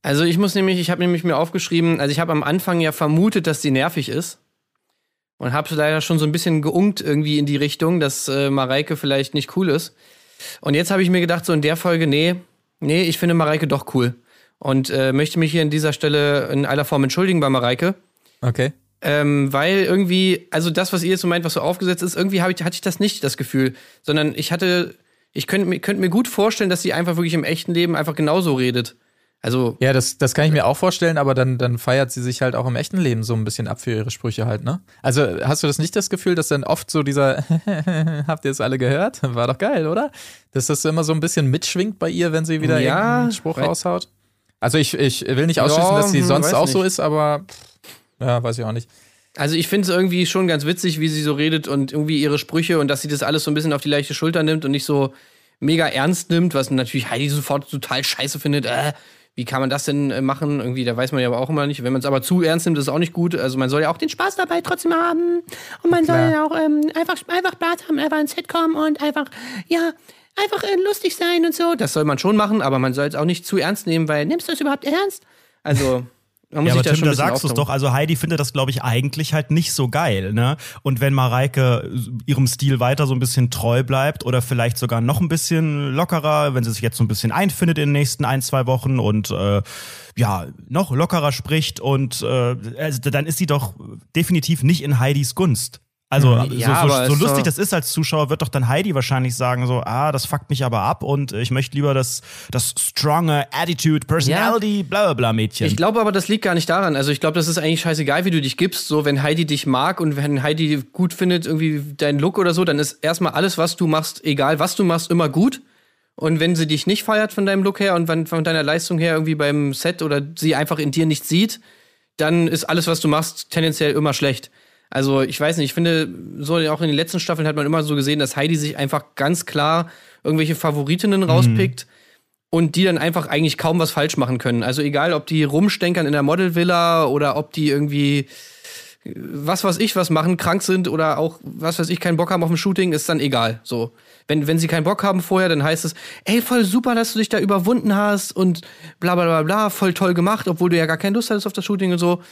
Also ich muss nämlich, ich habe nämlich mir aufgeschrieben, also ich habe am Anfang ja vermutet, dass sie nervig ist. Und habe leider schon so ein bisschen geunkt irgendwie in die Richtung, dass äh, Mareike vielleicht nicht cool ist. Und jetzt habe ich mir gedacht, so in der Folge, nee, nee, ich finde Mareike doch cool. Und äh, möchte mich hier an dieser Stelle in aller Form entschuldigen bei Mareike. Okay. Ähm, weil irgendwie, also das, was ihr jetzt so meint, was so aufgesetzt ist, irgendwie ich, hatte ich das nicht, das Gefühl. Sondern ich hatte, ich könnte mir, könnte mir gut vorstellen, dass sie einfach wirklich im echten Leben einfach genauso redet. Also, Ja, das, das kann ich mir auch vorstellen, aber dann, dann feiert sie sich halt auch im echten Leben so ein bisschen ab für ihre Sprüche halt, ne? Also hast du das nicht das Gefühl, dass dann oft so dieser *laughs* Habt ihr es alle gehört? War doch geil, oder? Dass das immer so ein bisschen mitschwingt bei ihr, wenn sie wieder Ja, Spruch raushaut? Also ich, ich will nicht ausschließen, Ja, dass sie hm, sonst auch so nicht. ist, aber pff, ja, weiß ich auch nicht. Also ich finde es irgendwie schon ganz witzig, wie sie so redet und irgendwie ihre Sprüche und dass sie das alles so ein bisschen auf die leichte Schulter nimmt und nicht so mega ernst nimmt, was natürlich Heidi sofort total scheiße findet. Äh, wie kann man das denn äh, machen? Irgendwie, da weiß man ja aber auch immer nicht. Wenn man es aber zu ernst nimmt, ist es auch nicht gut. Also man soll ja auch den Spaß dabei trotzdem haben. Und man Klar. soll ja auch ähm, einfach, einfach Spaß haben, einfach ein Sitcom und einfach, ja, einfach äh, lustig sein und so. Das soll man schon machen, aber man soll es auch nicht zu ernst nehmen, weil nimmst du es überhaupt ernst? Also, man muss Ja, aber da Tim, da sagst du es doch. Also Heidi findet das, glaube ich, eigentlich halt nicht so geil, ne? Und wenn Mareike ihrem Stil weiter so ein bisschen treu bleibt oder vielleicht sogar noch ein bisschen lockerer, wenn sie sich jetzt so ein bisschen einfindet in den nächsten ein, zwei Wochen und äh, ja, noch lockerer spricht und äh, also, dann ist sie doch definitiv nicht in Heidis Gunst. Also Mhm. Ja, so, so, so lustig das ist als Zuschauer, wird doch dann Heidi wahrscheinlich sagen so, ah, das fuckt mich aber ab und ich möchte lieber das, das stronger Attitude, Personality, bla bla bla Mädchen. Ich glaube aber, das liegt gar nicht daran. Also ich glaube, das ist eigentlich scheißegal, wie du dich gibst. So, wenn Heidi dich mag und wenn Heidi gut findet, irgendwie deinen Look oder so, dann ist erstmal alles, was du machst, egal was du machst, immer gut. Und wenn sie dich nicht feiert von deinem Look her und von deiner Leistung her irgendwie beim Set oder sie einfach in dir nicht sieht, dann ist alles, was du machst, tendenziell immer schlecht. Also ich weiß nicht, ich finde, so auch in den letzten Staffeln hat man immer so gesehen, dass Heidi sich einfach ganz klar irgendwelche Favoritinnen rauspickt und die dann einfach eigentlich kaum was falsch machen können. Also egal, ob die rumstenkern in der Modelvilla oder ob die irgendwie was weiß ich was machen, krank sind oder auch was weiß ich keinen Bock haben auf ein Shooting, ist dann egal. So, wenn wenn sie keinen Bock haben vorher, dann heißt es, ey voll super, dass du dich da überwunden hast und bla bla bla bla, voll toll gemacht, obwohl du ja gar keine Lust hattest auf das Shooting und so.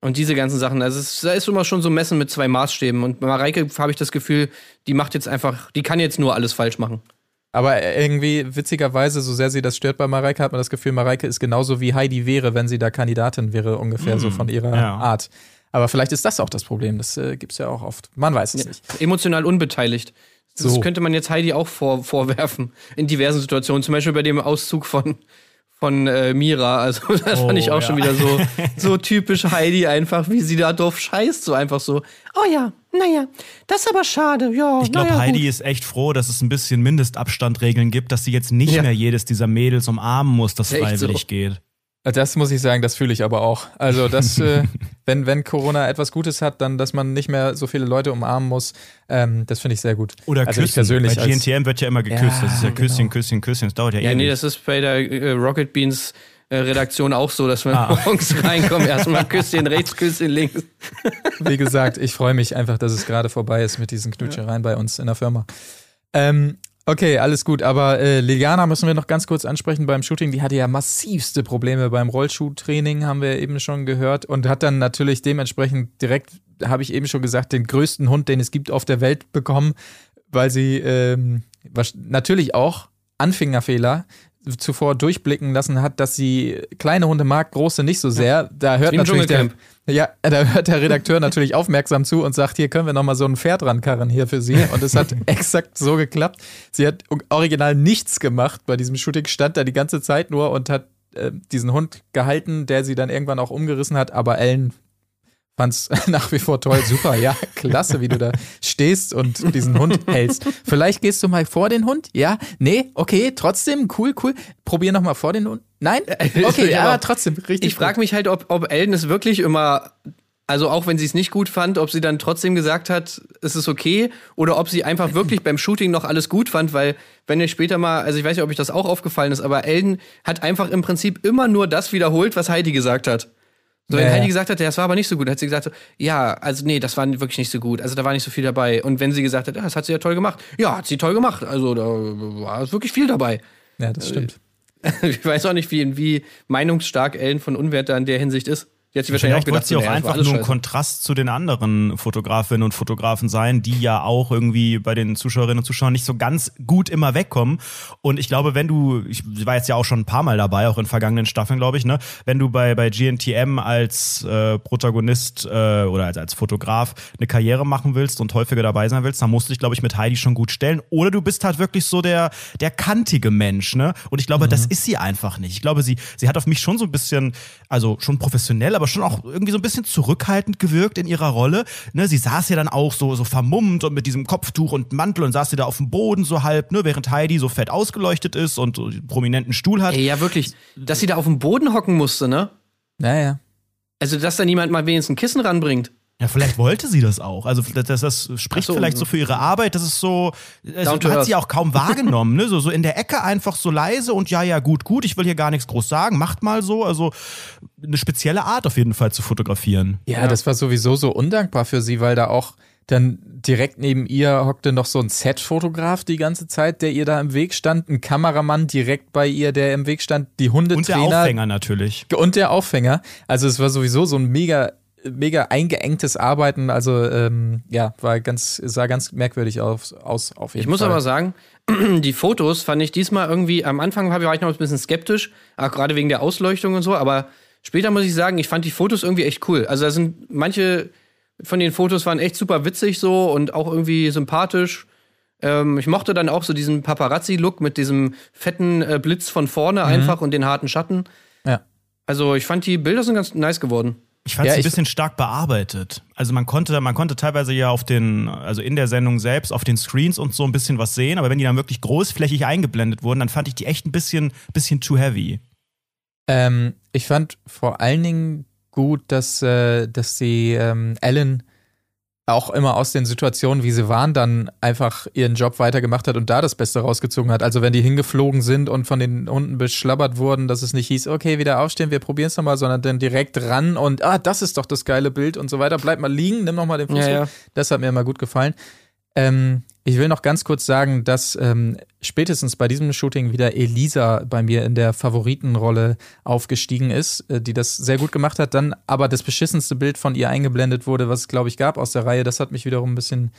Und diese ganzen Sachen, also es, da ist immer schon so ein Messen mit zwei Maßstäben. Und bei Mareike habe ich das Gefühl, die macht jetzt einfach, die kann jetzt nur alles falsch machen. Aber irgendwie, witzigerweise, so sehr sie das stört bei Mareike, hat man das Gefühl, Mareike ist genauso wie Heidi wäre, wenn sie da Kandidatin wäre, ungefähr Mm, so von ihrer ja. Art. Aber vielleicht ist das auch das Problem. Das äh, gibt's ja auch oft. Man weiß es nicht. Emotional unbeteiligt. Das So. könnte man jetzt Heidi auch vor, vorwerfen. In diversen Situationen. Zum Beispiel bei dem Auszug von, von äh, Mira. Also, *laughs* das fand ich Oh, auch ja. schon wieder so, *laughs* so typisch Heidi einfach, wie sie da doof scheißt. So einfach so. Oh ja, naja, das ist aber schade. Ja, Ich glaube, naja, Heidi gut. ist echt froh, dass es ein bisschen Mindestabstandregeln gibt, dass sie jetzt nicht Ja. mehr jedes dieser Mädels umarmen muss, das freiwillig so. geht. Das muss ich sagen, das fühle ich aber auch. Also, das, äh, *laughs* wenn, wenn Corona etwas Gutes hat, dann, dass man nicht mehr so viele Leute umarmen muss, ähm, das finde ich sehr gut. Oder also küssen. persönlich Bei als- GNTM wird ja immer geküsst. Ja, das ist ja Küsschen, genau. Küsschen, Küsschen. Das dauert ja, Ja, ewig. nee, das ist bei der äh, Rocket Beans äh, Redaktion auch so, dass wir Ah. *laughs* morgens reinkommen, erstmal Küsschen rechts, Küsschen links. Wie gesagt, ich freue mich einfach, dass es gerade vorbei ist mit diesen Knutschereien bei uns in der Firma. Ähm, okay, alles gut, aber äh, Liliana müssen wir noch ganz kurz ansprechen beim Shooting. Die hatte ja massivste Probleme beim Rollschuhtraining, haben wir eben schon gehört, und hat dann natürlich dementsprechend direkt, habe ich eben schon gesagt, den größten Hund, den es gibt auf der Welt bekommen, weil sie ähm, natürlich auch Anfängerfehler zuvor durchblicken lassen hat, dass sie kleine Hunde mag, große nicht so sehr. Da hört natürlich der, ja, da hört der Redakteur *laughs* natürlich aufmerksam zu und sagt, hier können wir noch mal so ein Pferd rankarren hier für Sie. Und es hat *laughs* exakt so geklappt. Sie hat original nichts gemacht bei diesem Shooting, stand da die ganze Zeit nur und hat äh, diesen Hund gehalten, der sie dann irgendwann auch umgerissen hat. Aber Ellen fand's *laughs* nach wie vor toll. Super, ja, klasse, wie du da stehst und diesen Hund hältst. Vielleicht gehst du mal vor den Hund? Ja? Nee? Okay, trotzdem, cool, cool. Probier noch mal vor den Hund. Nein? *laughs* Okay, Ja, aber trotzdem, richtig Ich frage mich halt, ob, ob Ellen es wirklich immer, also auch wenn sie es nicht gut fand, ob sie dann trotzdem gesagt hat, es ist okay, oder ob sie einfach wirklich beim Shooting noch alles gut fand, weil wenn ihr später mal, also ich weiß nicht, ob euch das auch aufgefallen ist, aber Ellen hat einfach im Prinzip immer nur das wiederholt, was Heidi gesagt hat. So, wenn Ja. Heidi gesagt hat, ja, das war aber nicht so gut, hat sie gesagt, so, ja, also nee, das war wirklich nicht so gut. Also da war nicht so viel dabei. Und wenn sie gesagt hat, ja, das hat sie ja toll gemacht, ja, hat sie toll gemacht. Also da war wirklich viel dabei. Ja, das stimmt. *laughs* Ich weiß auch nicht, wie, wie meinungsstark Ellen von Unwert da in der Hinsicht ist. Die hat sich wahrscheinlich auch Vielleicht gedacht, wollte sie auch war einfach nur ein scheiße. Kontrast zu den anderen Fotografinnen und Fotografen sein, die ja auch irgendwie bei den Zuschauerinnen und Zuschauern nicht so ganz gut immer wegkommen. Und ich glaube, wenn du, ich war jetzt ja auch schon ein paar Mal dabei, auch in vergangenen Staffeln, glaube ich, ne, wenn du bei, bei GNTM als äh, Protagonist äh, oder als, als Fotograf eine Karriere machen willst und häufiger dabei sein willst, dann musst du dich, glaube ich, mit Heidi schon gut stellen. Oder du bist halt wirklich so der, der kantige Mensch, ne? Und ich glaube, das ist sie einfach nicht. Ich glaube, sie, sie hat auf mich schon so ein bisschen, also schon professionell, aber schon auch irgendwie so ein bisschen zurückhaltend gewirkt in ihrer Rolle. Ne, sie saß ja dann auch so, so vermummt und mit diesem Kopftuch und Mantel und saß sie da auf dem Boden so halb, ne, während Heidi so fett ausgeleuchtet ist und so einen prominenten Stuhl hat. Ey, ja, wirklich. Dass sie da auf dem Boden hocken musste, ne? Naja. Also, dass da niemand mal wenigstens ein Kissen ranbringt. Ja, vielleicht wollte sie das auch. Also das, das, spricht so, vielleicht so für ihre Arbeit. Das ist so, also, hat earth. sie auch kaum wahrgenommen. Ne? So, so in der Ecke einfach so leise und ja, ja, gut, gut. Ich will hier gar nichts groß sagen. Macht mal so. Also eine spezielle Art auf jeden Fall zu fotografieren. Ja, das war sowieso so undankbar für sie, weil da auch dann direkt neben ihr hockte noch so ein Set-Fotograf die ganze Zeit, der ihr da im Weg stand, ein Kameramann direkt bei ihr, der im Weg stand, die Und der Hundetrainer Aufhänger natürlich. und der Aufhänger. Also es war sowieso so ein mega mega eingeengtes Arbeiten, also ähm, ja, war ganz sah ganz merkwürdig aus, aus auf jeden Ich muss Fall. aber sagen, *clears throat* die Fotos fand ich diesmal irgendwie, am Anfang war ich noch ein bisschen skeptisch, auch gerade wegen der Ausleuchtung und so, aber später muss ich sagen, ich fand die Fotos irgendwie echt cool. Also da sind manche von den Fotos waren echt super witzig so und auch irgendwie sympathisch. Ähm, ich mochte dann auch so diesen Paparazzi-Look mit diesem fetten äh, Blitz von vorne einfach und den harten Schatten. Ja. Also ich fand die Bilder sind ganz nice geworden. Ich fand Ja, es ein bisschen stark bearbeitet. Also man konnte, man konnte teilweise ja auf den, also in der Sendung selbst, auf den Screens und so ein bisschen was sehen, aber wenn die dann wirklich großflächig eingeblendet wurden, dann fand ich die echt ein bisschen, bisschen too heavy. Ähm, ich fand vor allen Dingen gut, dass, äh, dass sie ähm, Ellen auch immer aus den Situationen, wie sie waren, dann einfach ihren Job weitergemacht hat und da das Beste rausgezogen hat. Also wenn die hingeflogen sind und von den Hunden beschlabbert wurden, dass es nicht hieß, okay, wieder aufstehen, wir probieren es nochmal, sondern dann direkt ran und ah, das ist doch das geile Bild und so weiter. Bleib mal liegen, nimm nochmal den Fuß. Ja, ja. Das hat mir immer gut gefallen. Ähm, ich will noch ganz kurz sagen, dass ähm, spätestens bei diesem Shooting wieder Elisa bei mir in der Favoritenrolle aufgestiegen ist, äh, die das sehr gut gemacht hat. Dann aber das beschissenste Bild von ihr eingeblendet wurde, was es, glaube ich, gab aus der Reihe. Das hat mich wiederum ein bisschen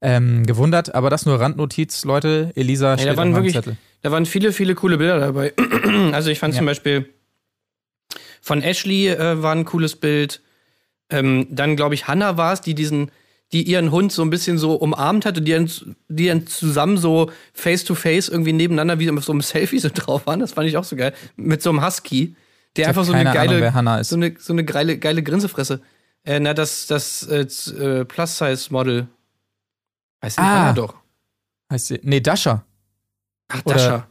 ähm, gewundert. Aber das nur Randnotiz, Leute. Elisa steht da waren wirklich, Zettel. da waren viele, viele coole Bilder dabei. *clears throat* also ich fand Ja. zum Beispiel von Ashley äh, war ein cooles Bild. Ähm, dann glaube ich Hannah war es, die diesen, die ihren Hund so ein bisschen so umarmt hatte, die dann, die dann zusammen so face to face irgendwie nebeneinander wie auf so einem Selfie so drauf waren. Das fand ich auch so geil. Mit so einem Husky, der Ich einfach so eine geile, Ahnung, wer Hannah ist. so eine so eine geile, geile Grinsefresse. Äh, na das das äh, äh, Plus Size Model. Heißt die Ah. Hannah doch? Heißt sie? Nee, Dasha. Ach, Oder- Dasha.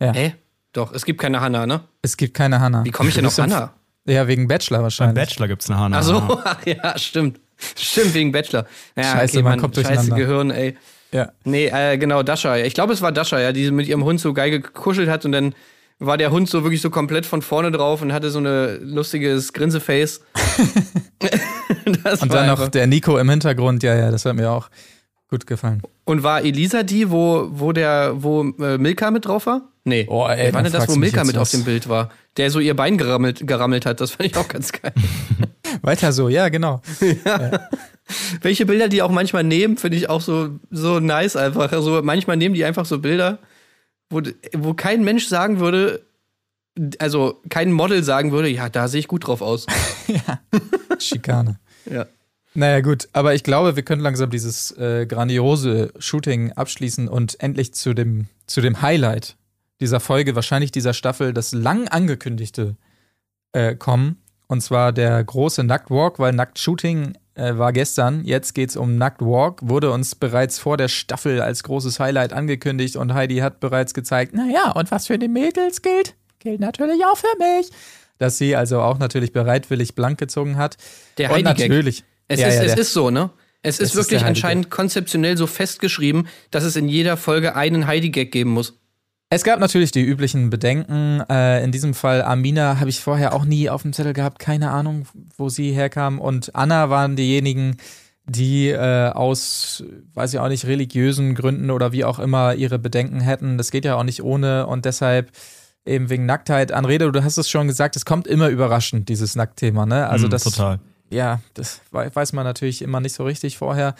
Ja. Hä? Doch, es gibt keine Hannah, ne? Es gibt keine Hannah. Wie komme ich denn auf Hannah? Ja, wegen Bachelor Beim wahrscheinlich. Bachelor gibt's eine Hannah. Ach so, *laughs* ja, stimmt. Stimmt, wegen Bachelor. Ja, Scheiße, okay, man Mann, kommt Scheiße, durcheinander. Gehirn, ey. Ja. Nee, äh, genau, Dasha. Ich glaube, es war Dasha, ja, die mit ihrem Hund so geil gekuschelt hat und dann war der Hund so wirklich so komplett von vorne drauf und hatte so eine lustiges Grinseface. *laughs* Und dann noch der Nico im Hintergrund. Ja, ja, das hat mir auch gut gefallen. Und war Elisa die, wo, wo der, wo äh, Milka mit drauf war? Nee. Oh, ey, dann denn das, wo Milka mit auf was. dem Bild war? Der so ihr Bein gerammelt, gerammelt hat. Das fand ich auch ganz geil. *laughs* Weiter so, ja, genau. *laughs* Welche Bilder die auch manchmal nehmen, finde ich auch so, so nice einfach. Also manchmal nehmen die einfach so Bilder, wo, wo kein Mensch sagen würde, also kein Model sagen würde, ja, da sehe ich gut drauf aus. *laughs* Schikane. Ja. Naja, gut, aber ich glaube, wir können langsam dieses äh, grandiose Shooting abschließen und endlich zu dem, zu dem Highlight dieser Folge, wahrscheinlich dieser Staffel, das lang angekündigte, äh, kommen. Und zwar der große Nacktwalk, weil Nacktshooting äh, war gestern. Jetzt geht's um Nacktwalk, wurde uns bereits vor der Staffel als großes Highlight angekündigt und Heidi hat bereits gezeigt, naja, und was für die Mädels gilt, gilt natürlich auch für mich. Dass sie also auch natürlich bereitwillig blank gezogen hat. Der und Heidi-Gag. natürlich. Es, Ja, ist, ja, es ist so, ne? Es ist ist wirklich Heidi-Gag. anscheinend konzeptionell so festgeschrieben, dass es in jeder Folge einen Heidi-Gag geben muss. Es gab natürlich die üblichen Bedenken. Äh, in diesem Fall Amina habe ich vorher auch nie auf dem Zettel gehabt. Keine Ahnung, wo sie herkam. Und Anna waren diejenigen, die äh, aus, weiß ich auch nicht, religiösen Gründen oder wie auch immer ihre Bedenken hätten. Das geht ja auch nicht ohne. Und deshalb eben wegen Nacktheit. Anrede, du hast es schon gesagt, es kommt immer überraschend, dieses Nacktthema. Ne? Also Mm, das total. ja, das wei- weiß man natürlich immer nicht so richtig vorher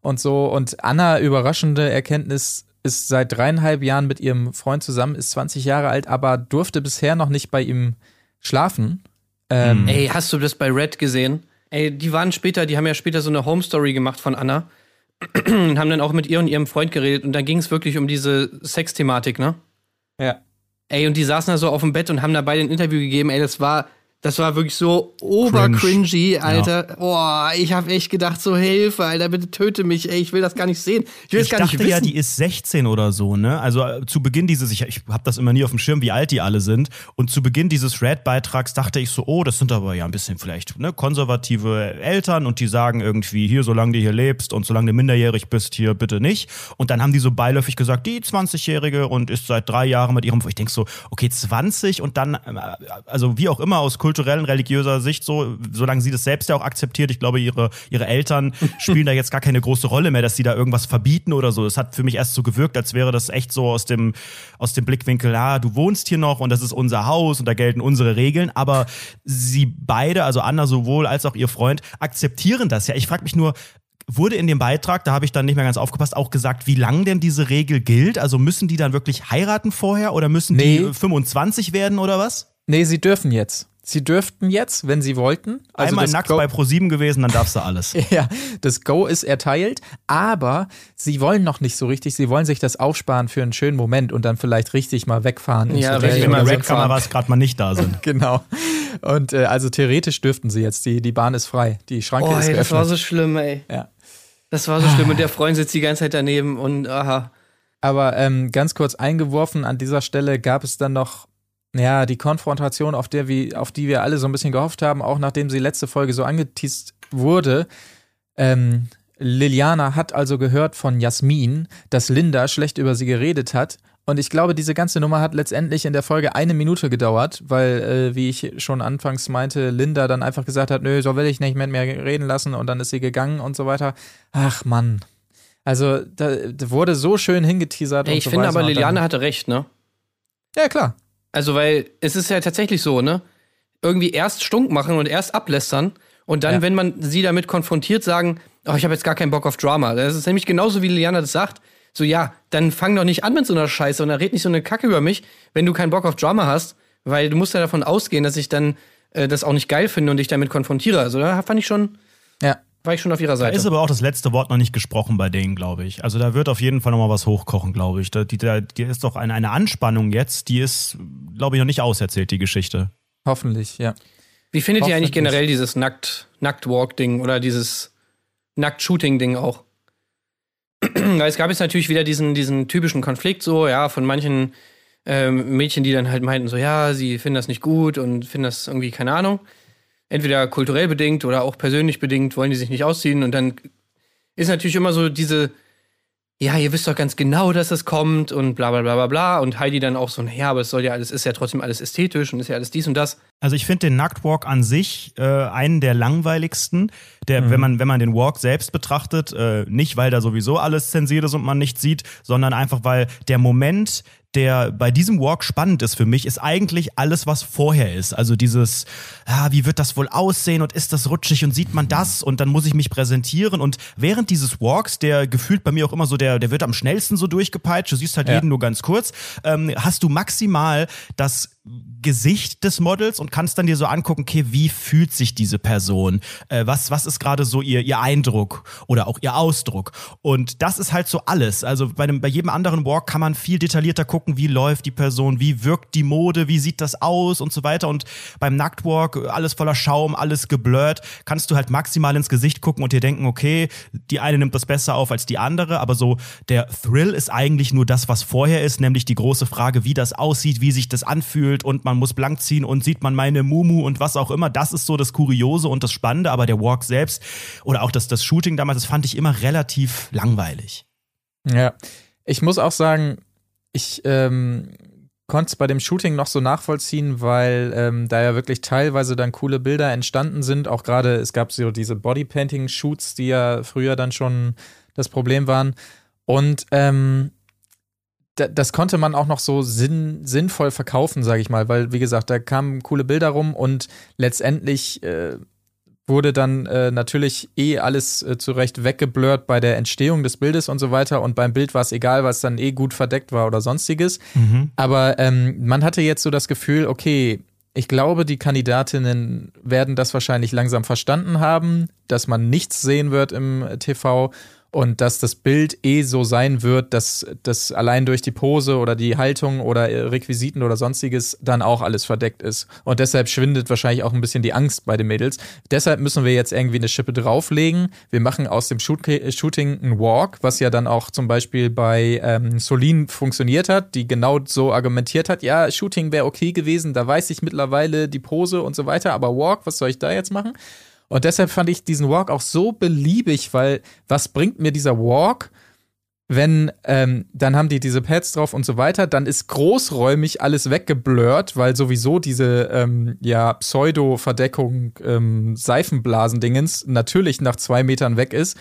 und so. Und Anna, überraschende Erkenntnis, ist seit dreieinhalb Jahren mit ihrem Freund zusammen, ist 20 Jahre alt, aber durfte bisher noch nicht bei ihm schlafen. Ähm, Hm. Ey, hast du das bei Red gesehen? Ey, die waren später, die haben ja später so eine Home Story gemacht von Anna *clears throat* und haben dann auch mit ihr und ihrem Freund geredet und da ging es wirklich um diese Sexthematik, ne? ja. Ey, und die saßen da so auf dem Bett und haben da beide ein Interview gegeben. Ey, das war, das war wirklich so obercringy, Alter. Boah, ich hab echt gedacht, so Hilfe, Alter, bitte töte mich, ey, ich will das gar nicht sehen. Ich will Ich das gar dachte nicht wissen. ja, die ist 16 oder so, ne? Also äh, zu Beginn dieses, ich, ich habe das immer nie auf dem Schirm, wie alt die alle sind. Und zu Beginn dieses Red-Beitrags dachte ich so, oh, das sind aber ja ein bisschen vielleicht ne, konservative Eltern und die sagen irgendwie, hier, solange du hier lebst und solange du minderjährig bist, hier bitte nicht. Und dann haben die so beiläufig gesagt, die 20-Jährige und ist seit drei Jahren mit ihrem, ich denk so, okay, 20 und dann, äh, also wie auch immer aus kulturellen, religiöser Sicht so, solange sie das selbst ja auch akzeptiert, ich glaube, ihre, ihre Eltern *laughs* spielen da jetzt gar keine große Rolle mehr, dass sie da irgendwas verbieten oder so. Es hat für mich erst so gewirkt, als wäre das echt so aus dem, aus dem Blickwinkel, ah, du wohnst hier noch und das ist unser Haus und da gelten unsere Regeln. Aber sie beide, also Anna sowohl als auch ihr Freund, akzeptieren das ja. Ich frage mich nur, Wurde in dem Beitrag, da habe ich dann nicht mehr ganz aufgepasst, auch gesagt, wie lang denn diese Regel gilt? Also müssen die dann wirklich heiraten vorher oder müssen Nee. die äh, 25 werden oder was? Nee, sie dürfen jetzt. Sie dürften jetzt, wenn sie wollten. Also Einmal nackt Go- bei Pro7 gewesen, dann darfst du alles. *laughs* Ja, das Go ist erteilt, aber sie wollen noch nicht so richtig. Sie wollen sich das aufsparen für einen schönen Moment und dann vielleicht richtig mal wegfahren. Ja, richtig Wenn mal. Red-Kameras gerade mal nicht da sind. *laughs* Genau. Und äh, also theoretisch dürften sie jetzt. Die, die Bahn ist frei. Die Schranke Oh, ist ey, das war geöffnet. so schlimm, ey. Ja. Das war so schlimm *sighs* und der Freund sitzt die ganze Zeit daneben und aha. Aber ähm, ganz kurz eingeworfen, an dieser Stelle gab es dann noch ja, die Konfrontation, auf, der wir, auf die wir alle so ein bisschen gehofft haben, auch nachdem sie letzte Folge so angeteased wurde. Ähm, Liliana hat also gehört von Jasmin, dass Linda schlecht über sie geredet hat. Und ich glaube, diese ganze Nummer hat letztendlich in der Folge eine Minute gedauert, weil, äh, wie ich schon anfangs meinte, Linda dann einfach gesagt hat, nö, so will ich nicht mit mir reden lassen und dann ist sie gegangen und so weiter. Ach Mann. Also, da, wurde so schön hingeteasert. Ey, und ich so finde weiter aber, und Liliane dann, hatte recht, ne? Ja, klar. Also, weil es ist ja tatsächlich so, ne? Irgendwie erst stunk machen und erst ablästern und dann, Ja. wenn man sie damit konfrontiert, sagen, oh, ich habe jetzt gar keinen Bock auf Drama. Das ist nämlich genauso, wie Liliana das sagt. So, ja, dann fang doch nicht an mit so einer Scheiße und dann red nicht so eine Kacke über mich, wenn du keinen Bock auf Drama hast, weil du musst ja davon ausgehen, dass ich dann äh, das auch nicht geil finde und dich damit konfrontiere. Also da fand ich schon, Ja. War ich schon auf ihrer Da Seite. ist aber auch das letzte Wort noch nicht gesprochen bei denen, glaube ich. Also da wird auf jeden Fall noch mal was hochkochen, glaube ich. Da, die, da, die ist doch eine, eine Anspannung jetzt, die ist, glaube ich, noch nicht auserzählt, die Geschichte. Hoffentlich, ja. Wie findet ihr eigentlich generell dieses Nackt, Nackt-Walk-Ding oder dieses Nackt-Shooting-Ding auch? *clears throat* Weil es gab jetzt natürlich wieder diesen, diesen typischen Konflikt, so, ja, von manchen ähm, Mädchen, die dann halt meinten, so, ja, sie finden das nicht gut und finden das irgendwie, keine Ahnung, entweder kulturell bedingt oder auch persönlich bedingt, wollen die sich nicht ausziehen und dann ist natürlich immer so diese, ja, ihr wisst doch ganz genau, dass es kommt und bla bla bla bla bla und Heidi dann auch so, naja, aber es soll ja alles, ist ja trotzdem alles ästhetisch und ist ja alles dies und das. Also ich finde den Nacktwalk an sich äh, einen der langweiligsten, der, wenn man wenn man den Walk selbst betrachtet, äh, nicht weil da sowieso alles zensiert ist und man nicht sieht, sondern einfach weil der Moment, der bei diesem Walk spannend ist für mich, ist eigentlich alles, was vorher ist. Also dieses, ah, wie wird das wohl aussehen und ist das rutschig und sieht man das und dann muss ich mich präsentieren und während dieses Walks, der gefühlt bei mir auch immer so, der, der wird am schnellsten so durchgepeitscht, du siehst halt Ja. jeden nur ganz kurz, ähm, hast du maximal das Gesicht des Models und kannst dann dir so angucken, okay, wie fühlt sich diese Person? Äh, was, was ist gerade so ihr, ihr Eindruck oder auch ihr Ausdruck? Und das ist halt so alles. Also bei, einem, bei jedem anderen Walk kann man viel detaillierter gucken, wie läuft die Person, wie wirkt die Mode, wie sieht das aus und so weiter. Und beim Nacktwalk, alles voller Schaum, alles geblurrt, kannst du halt maximal ins Gesicht gucken und dir denken, okay, die eine nimmt das besser auf als die andere, aber so der Thrill ist eigentlich nur das, was vorher ist, nämlich die große Frage, wie das aussieht, wie sich das anfühlt und man muss blank ziehen und sieht man meine Mumu und was auch immer. Das ist so das Kuriose und das Spannende, aber der Walk selbst oder auch das, das Shooting damals, das fand ich immer relativ langweilig. Ja, ich muss auch sagen, ich ähm, konnte es bei dem Shooting noch so nachvollziehen, weil ähm, da ja wirklich teilweise dann coole Bilder entstanden sind. Auch gerade, es gab so diese Bodypainting-Shoots, die ja früher dann schon das Problem waren. Und ähm, das konnte man auch noch so sinn, sinnvoll verkaufen, sage ich mal, weil, wie gesagt, da kamen coole Bilder rum und letztendlich äh, wurde dann äh, natürlich eh alles äh, zurecht weggeblurrt bei der Entstehung des Bildes und so weiter. Und beim Bild war es egal, was dann eh gut verdeckt war oder sonstiges. Aber ähm, man hatte jetzt so das Gefühl, okay, ich glaube, die Kandidatinnen werden das wahrscheinlich langsam verstanden haben, dass man nichts sehen wird im TV und dass das Bild eh so sein wird, dass das allein durch die Pose oder die Haltung oder äh, Requisiten oder sonstiges dann auch alles verdeckt ist. Und deshalb schwindet wahrscheinlich auch ein bisschen die Angst bei den Mädels. Deshalb müssen wir jetzt irgendwie eine Schippe drauflegen. Wir machen aus dem Shoot Shooting einen Walk, was ja dann auch zum Beispiel bei ähm, Solin funktioniert hat, die genau so argumentiert hat, ja, Shooting wäre okay gewesen, da weiß ich mittlerweile die Pose und so weiter, aber Walk, was soll ich da jetzt machen? Und deshalb fand ich diesen Walk auch so beliebig, weil was bringt mir dieser Walk, wenn ähm, dann haben die diese Pads drauf und so weiter, dann ist großräumig alles weggeblurrt, weil sowieso diese ähm, ja Pseudo-Verdeckung ähm, Seifenblasendingens natürlich nach zwei Metern weg ist.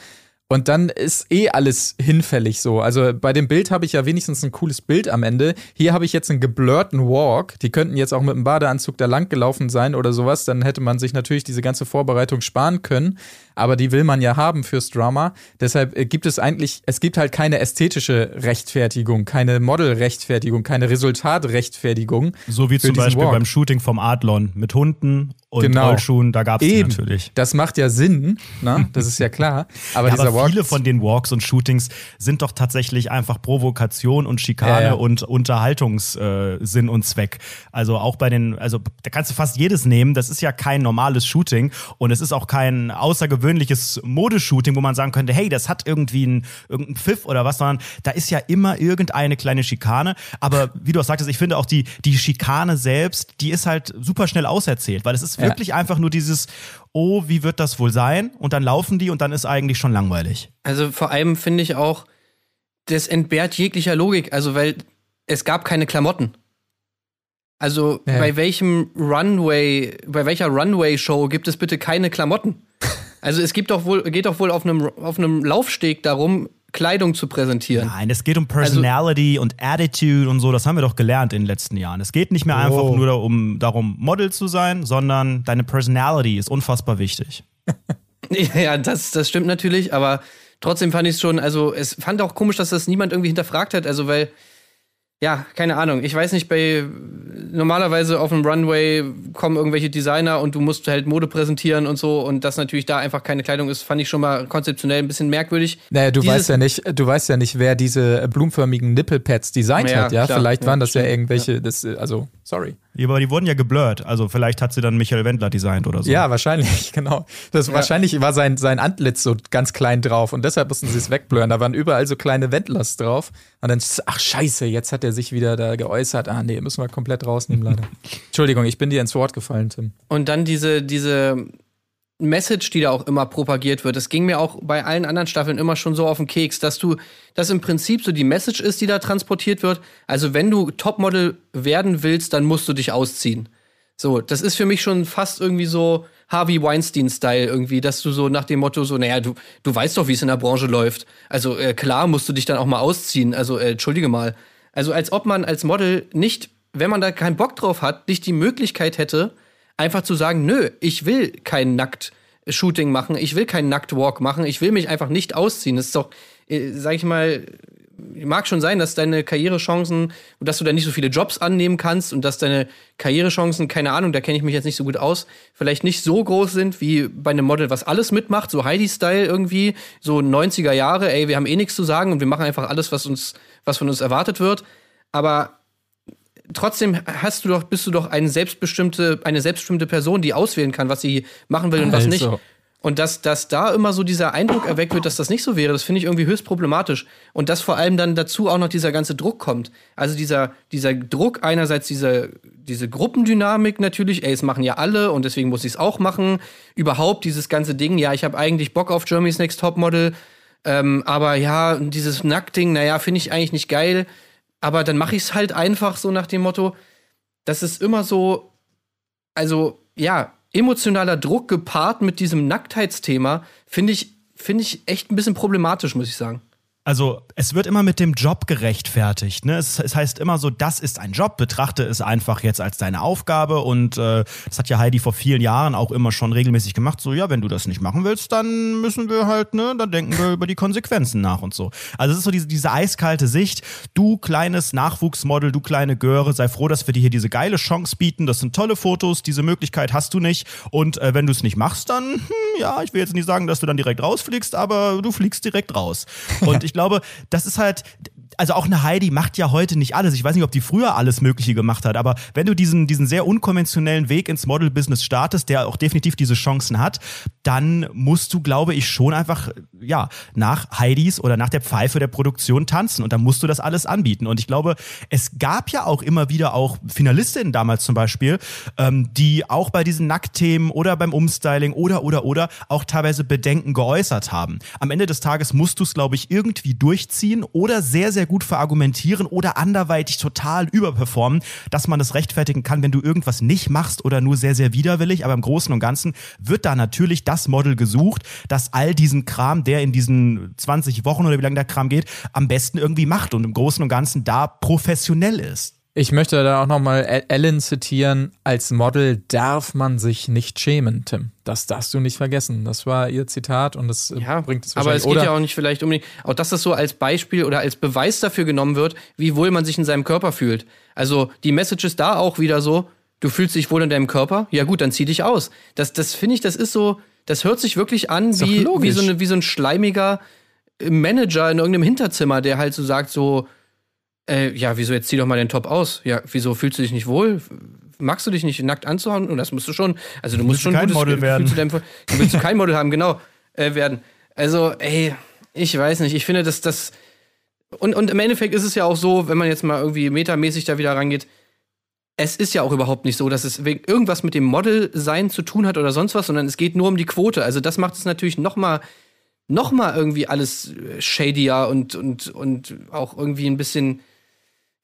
Und dann ist eh alles hinfällig so. Also bei dem Bild habe ich ja wenigstens ein cooles Bild am Ende. Hier habe ich jetzt einen geblurrten Walk. Die könnten jetzt auch mit einem Badeanzug da lang gelaufen sein oder sowas. Dann hätte man sich natürlich diese ganze Vorbereitung sparen können. Aber die will man ja haben fürs Drama. Deshalb äh, gibt es eigentlich, es gibt halt keine ästhetische Rechtfertigung, keine Model-Rechtfertigung, keine Resultat-Rechtfertigung. So wie zum Beispiel Walk. beim Shooting vom Adlon mit Hunden und Genau. Rollschuhen, da gab es die natürlich. Das macht ja Sinn, ne? Das ist ja klar. Aber *laughs* Ja, dieser aber Walk. viele von den Walks und Shootings sind doch tatsächlich einfach Provokation und Schikane ja. und Unterhaltungssinn äh, und Zweck. Also auch bei den, also da kannst du fast jedes nehmen. Das ist ja kein normales Shooting und es ist auch kein außergewöhnliches Modeshooting, wo man sagen könnte, hey, das hat irgendwie einen irgendeinen Pfiff oder was, sondern da ist ja immer irgendeine kleine Schikane. Aber wie du auch sagtest, ich finde auch die die Schikane selbst, die ist halt super schnell auserzählt, weil es ist ja. wirklich einfach nur dieses, oh, wie wird das wohl sein? Und dann laufen die und dann ist eigentlich schon langweilig. Also vor allem finde ich auch, das entbehrt jeglicher Logik. Also, weil es gab keine Klamotten. Also, ja. bei welchem Runway, bei welcher Runway-Show gibt es bitte keine Klamotten? *laughs* Also, es gibt doch wohl, geht doch wohl auf einem, auf einem Laufsteg darum, Kleidung zu präsentieren. Nein, es geht um Personality also, und Attitude und so. Das haben wir doch gelernt in den letzten Jahren. Es geht nicht mehr oh. einfach nur darum, darum, Model zu sein, sondern deine Personality ist unfassbar wichtig. *laughs* ja, das, das stimmt natürlich, aber trotzdem fand ich es schon, also es fand auch komisch, dass das niemand irgendwie hinterfragt hat. Also, weil ja, keine Ahnung. Ich weiß nicht, bei normalerweise auf dem Runway kommen irgendwelche Designer und du musst halt Mode präsentieren und so und dass natürlich da einfach keine Kleidung ist, fand ich schon mal konzeptionell ein bisschen merkwürdig. Naja, du Dieses weißt ja nicht, du weißt ja nicht, wer diese blumenförmigen Nippelpads designt ja, hat, ja? Klar, Vielleicht waren das ja irgendwelche, ja. Das, also, sorry. Ja, aber die wurden ja geblurrt. Also vielleicht hat sie dann Michael Wendler designt oder so. Ja, wahrscheinlich, *laughs* genau. Das, ja. Wahrscheinlich war sein, sein Antlitz so ganz klein drauf und deshalb mussten sie es wegblurren. Da waren überall so kleine Wendlers drauf. Und dann, ach scheiße, jetzt hat er sich wieder da geäußert. Ah nee, müssen wir komplett rausnehmen leider. *laughs* Entschuldigung, ich bin dir ins Wort gefallen, Tim. Und dann diese, diese Message, die da auch immer propagiert wird. Das ging mir auch bei allen anderen Staffeln immer schon so auf den Keks, dass du, dass im Prinzip so die Message ist, die da transportiert wird. Also wenn du Topmodel werden willst, dann musst du dich ausziehen. So, das ist für mich schon fast irgendwie so Harvey Weinstein-Style irgendwie, dass du so nach dem Motto so, naja, du, du weißt doch, wie es in der Branche läuft. Also äh, klar musst du dich dann auch mal ausziehen. Also äh, entschuldige mal. Also als ob man als Model nicht, wenn man da keinen Bock drauf hat, nicht die Möglichkeit hätte, einfach zu sagen, nö, ich will kein Nackt-Shooting machen, ich will keinen Nackt-Walk machen, ich will mich einfach nicht ausziehen. Das ist doch, äh, sag ich mal, mag schon sein, dass deine Karrierechancen und dass du da nicht so viele Jobs annehmen kannst und dass deine Karrierechancen, keine Ahnung, da kenne ich mich jetzt nicht so gut aus, vielleicht nicht so groß sind wie bei einem Model, was alles mitmacht, so Heidi-Style irgendwie, so 90er Jahre, ey, wir haben eh nichts zu sagen und wir machen einfach alles, was uns, was von uns erwartet wird. Aber trotzdem hast du doch, bist du doch eine selbstbestimmte, eine selbstbestimmte Person, die auswählen kann, was sie machen will und was nicht. Also. Und dass, dass da immer so dieser Eindruck erweckt wird, dass das nicht so wäre, das finde ich irgendwie höchst problematisch. Und dass vor allem dann dazu auch noch dieser ganze Druck kommt. Also dieser, dieser Druck einerseits diese, diese Gruppendynamik natürlich, ey, es machen ja alle und deswegen muss ich es auch machen. Überhaupt dieses ganze Ding, ja, ich habe eigentlich Bock auf Germany's Next Topmodel, ähm, aber ja, dieses Nacktding, naja, finde ich eigentlich nicht geil aber dann mache ich es halt einfach so nach dem Motto, das ist immer so, also ja, emotionaler Druck gepaart mit diesem Nacktheitsthema, finde ich, finde ich echt ein bisschen problematisch, muss ich sagen. Also es wird immer mit dem Job gerechtfertigt. Ne? Es, es, heißt immer so, das ist ein Job, betrachte es einfach jetzt als deine Aufgabe. Und äh, das hat ja Heidi vor vielen Jahren auch immer schon regelmäßig gemacht. So, ja, wenn du das nicht machen willst, dann müssen wir halt, ne, dann denken wir über die Konsequenzen nach und so. Also es ist so diese, diese eiskalte Sicht. Du kleines Nachwuchsmodel, du kleine Göre, sei froh, dass wir dir hier diese geile Chance bieten. Das sind tolle Fotos, diese Möglichkeit hast du nicht. Und äh, wenn du es nicht machst, dann, hm, ja, ich will jetzt nicht sagen, dass du dann direkt rausfliegst, aber du fliegst direkt raus. Und ich glaube, das ist halt, also auch eine Heidi macht ja heute nicht alles. Ich weiß nicht, ob die früher alles Mögliche gemacht hat, aber wenn du diesen, diesen sehr unkonventionellen Weg ins Model-Business startest, der auch definitiv diese Chancen hat, dann musst du, glaube ich, schon einfach, ja, nach Heidis oder nach der Pfeife der Produktion tanzen und dann musst du das alles anbieten. Und ich glaube, es gab ja auch immer wieder auch Finalistinnen damals zum Beispiel, ähm, die auch bei diesen Nacktthemen oder beim Umstyling oder, oder, oder auch teilweise Bedenken geäußert haben. Am Ende des Tages musst du es, glaube ich, irgendwie durchziehen oder sehr, sehr gut verargumentieren oder anderweitig total überperformen, dass man das rechtfertigen kann, wenn du irgendwas nicht machst oder nur sehr, sehr widerwillig. Aber im Großen und Ganzen wird da natürlich das Model gesucht, das all diesen Kram, der in diesen 20 Wochen oder wie lange der Kram geht, am besten irgendwie macht und im Großen und Ganzen da professionell ist. Ich möchte da auch nochmal Ellen zitieren. Als Model darf man sich nicht schämen, Tim. Das darfst du nicht vergessen. Das war ihr Zitat und das äh, ja, bringt es Aber es geht ja auch nicht vielleicht unbedingt, auch dass das so als Beispiel oder als Beweis dafür genommen wird, wie wohl man sich in seinem Körper fühlt. Also die Message ist da auch wieder so, du fühlst dich wohl in deinem Körper? Ja gut, dann zieh dich aus. Das, das finde ich, das ist so, das hört sich wirklich an wie, wie, so eine, wie so ein schleimiger Manager in irgendeinem Hinterzimmer, der halt so sagt so, äh, ja, wieso jetzt zieh doch mal den Top aus? Ja, wieso fühlst du dich nicht wohl? Magst du dich nicht nackt anzuhauen? Und das musst du schon. Also du musst schon kein Model werden. Deinem, du willst kein Model haben, genau, äh, werden. Also, ey, ich weiß nicht. Ich finde, dass das. Und, und im Endeffekt ist es ja auch so, wenn man jetzt mal irgendwie metamäßig da wieder rangeht, es ist ja auch überhaupt nicht so, dass es irgendwas mit dem Model-Sein zu tun hat oder sonst was, sondern es geht nur um die Quote. Also das macht es natürlich noch mal, noch mal irgendwie alles äh, shadier und, und, und auch irgendwie ein bisschen,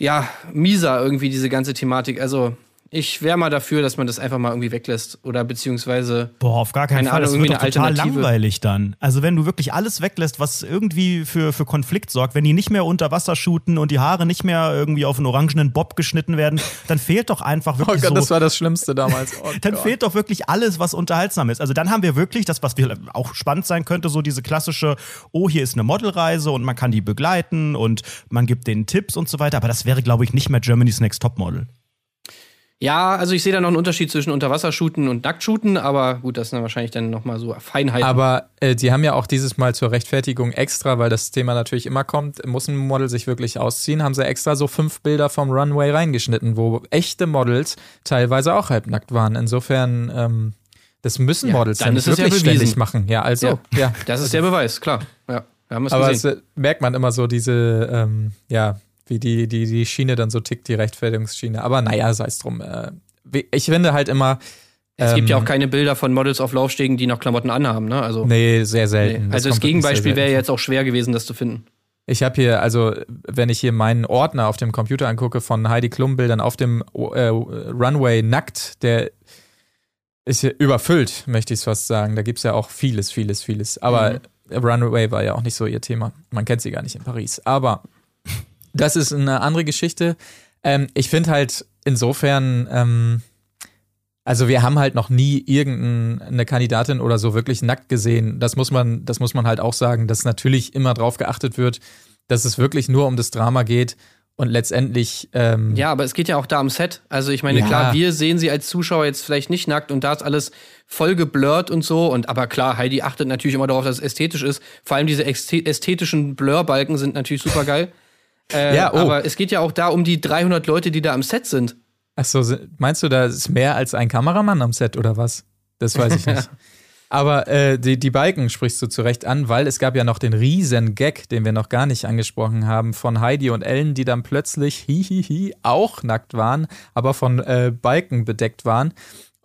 ja, mieser irgendwie, diese ganze Thematik. Also ich wäre mal dafür, dass man das einfach mal irgendwie weglässt oder beziehungsweise. Boah, auf gar keinen Keine Fall. Ahnung, Das wird doch total langweilig dann. Also wenn du wirklich alles weglässt, was irgendwie für, für Konflikt sorgt, wenn die nicht mehr unter Wasser shooten und die Haare nicht mehr irgendwie auf einen orangenen Bob geschnitten werden, dann fehlt doch einfach Oh wirklich Gott, so das war das Schlimmste damals. Oh *laughs* dann Gott. fehlt doch wirklich alles, was unterhaltsam ist. Also dann haben wir wirklich das, was wir auch spannend sein könnte, so diese klassische, oh, hier ist eine Modelreise und man kann die begleiten und man gibt denen Tipps und so weiter. Aber das wäre, glaube ich, nicht mehr Germany's Next Topmodel. Ja, also ich sehe da noch einen Unterschied zwischen Unterwassershooten und Nacktshooten, aber gut, das sind dann wahrscheinlich dann noch mal so Feinheiten. Aber äh, die haben ja auch dieses Mal zur Rechtfertigung extra, weil das Thema natürlich immer kommt, muss ein Model sich wirklich ausziehen, haben sie extra so fünf Bilder vom Runway reingeschnitten, wo echte Models teilweise auch halbnackt waren. Insofern, ähm, das müssen Ja, Models dann dann ja wirklich bewiesen. ständig machen. Ja, also, Ja. ja. das ist der Beweis, klar. Ja, wir haben es Aber es gesehen. äh, merkt man immer so diese, ähm, ja, wie die, die, die Schiene dann so tickt, die Rechtfertigungsschiene. Aber naja, sei es drum. Äh, ich finde halt immer. es gibt ja ähm, auch keine Bilder von Models auf Laufstegen, die noch Klamotten anhaben, ne? Also, Nee, sehr selten. nee. also das sehr Gegenbeispiel wäre jetzt auch schwer gewesen, das zu finden. Ich habe hier, also wenn ich hier meinen Ordner auf dem Computer angucke von Heidi Klum Bildern auf dem äh, Runway nackt, der ist hier überfüllt, möchte ich es fast sagen. Da gibt's ja auch vieles, vieles, vieles. Aber Runway war ja auch nicht so ihr Thema. Man kennt sie gar nicht in Paris. Aber das ist eine andere Geschichte. Ähm, ich finde halt insofern, ähm, also wir haben halt noch nie irgendeine Kandidatin oder so wirklich nackt gesehen. Das muss man, das muss man halt auch sagen, dass natürlich immer drauf geachtet wird, dass es wirklich nur um das Drama geht und letztendlich ähm, Ja, aber es geht ja auch da am Set. Also ich meine, Ja. klar, wir sehen sie als Zuschauer jetzt vielleicht nicht nackt und da ist alles voll geblurrt und so. Und aber klar, Heidi achtet natürlich immer darauf, dass es ästhetisch ist. Vor allem diese ästhe- ästhetischen Blurbalken sind natürlich super geil. Äh, Ja, oh. Aber es geht ja auch da um die 300 Leute, die da am Set sind. Achso, meinst du, da ist mehr als ein Kameramann am Set oder was? Das weiß ich nicht. *laughs* Aber äh, die, die Balken sprichst du zu Recht an, weil es gab ja noch den riesen Gag, den wir noch gar nicht angesprochen haben, von Heidi und Ellen, die dann plötzlich hihihi auch nackt waren, aber von äh, Balken bedeckt waren.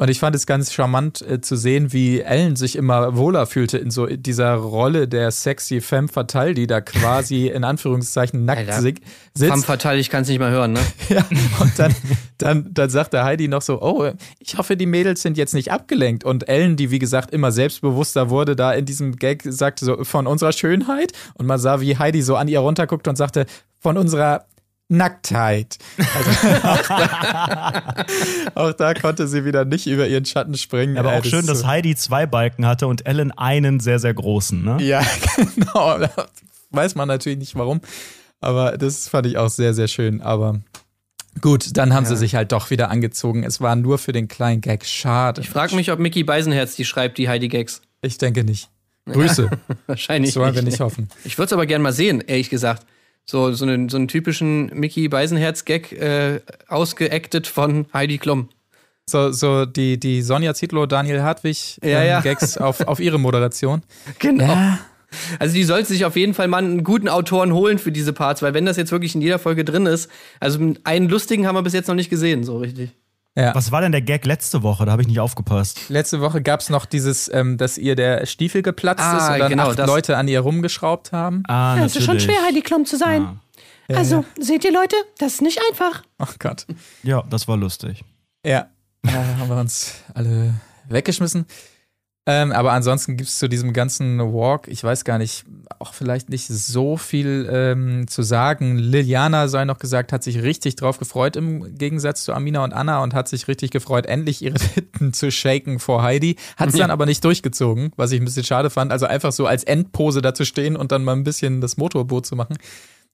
Und ich fand es ganz charmant äh, zu sehen, wie Ellen sich immer wohler fühlte in so dieser Rolle der sexy femme fatale, die da quasi *laughs* in Anführungszeichen nackt Alter. si- sitzt. Femme fatale, ich kann es nicht mehr hören, ne? *laughs* Ja, und dann, dann, dann sagte Heidi noch so, oh, ich hoffe, die Mädels sind jetzt nicht abgelenkt. Und Ellen, die wie gesagt immer selbstbewusster wurde, da in diesem Gag sagte so, von unserer Schönheit. Und man sah, wie Heidi so an ihr runterguckt und sagte, von unserer Nacktheit. Also, *laughs* auch da konnte sie wieder nicht über ihren Schatten springen. Aber auch schön, dass Heidi zwei Balken hatte und Ellen einen sehr, sehr großen. Ne? Ja, *laughs* genau. Da Weiß man natürlich nicht warum. Aber das fand ich auch sehr, sehr schön. Aber gut, dann haben sie sich halt doch wieder angezogen. Es war nur für den kleinen Gag. Schade. Ich frage mich, ob Mickey Beisenherz die schreibt, die Heidi Gags. Ich denke nicht. Grüße. *laughs* Wahrscheinlich Das wollen wir nicht. nicht hoffen. Ich würde es aber gerne mal sehen, ehrlich gesagt. So, so, einen, so einen typischen Mickey Beisenherz-Gag äh, ausgeactet von Heidi Klum. So, so die, die Sonja Zietlow, Daniel Hartwig Ja, ähm, ja. Gags auf, auf ihre Moderation. *laughs* Genau. Also die sollte sich auf jeden Fall mal einen guten Autoren holen für diese Parts, weil wenn das jetzt wirklich in jeder Folge drin ist, also einen lustigen haben wir bis jetzt noch nicht gesehen, so richtig. Ja. Was war denn der Gag letzte Woche? Da habe ich nicht aufgepasst. Letzte Woche gab es noch dieses, ähm, dass ihr der Stiefel geplatzt Ah, ist und dann genau, acht Leute an ihr rumgeschraubt haben. Ah, Ja, es ist schon schwer, Heidi Klum zu sein. Also, seht ihr Leute, das ist nicht einfach. Oh Gott. Ja, das war lustig. Ja, *laughs* äh, haben wir uns alle weggeschmissen. Ähm, aber ansonsten gibt es zu diesem ganzen Walk, ich weiß gar nicht, auch vielleicht nicht so viel ähm, zu sagen. Liliana sei noch gesagt, hat sich richtig drauf gefreut im Gegensatz zu Amina und Anna und hat sich richtig gefreut, endlich ihre *laughs* Titten zu shaken vor Heidi. Hat es dann aber nicht durchgezogen, was ich ein bisschen schade fand. Also einfach so als Endpose da zu stehen und dann mal ein bisschen das Motorboot zu machen.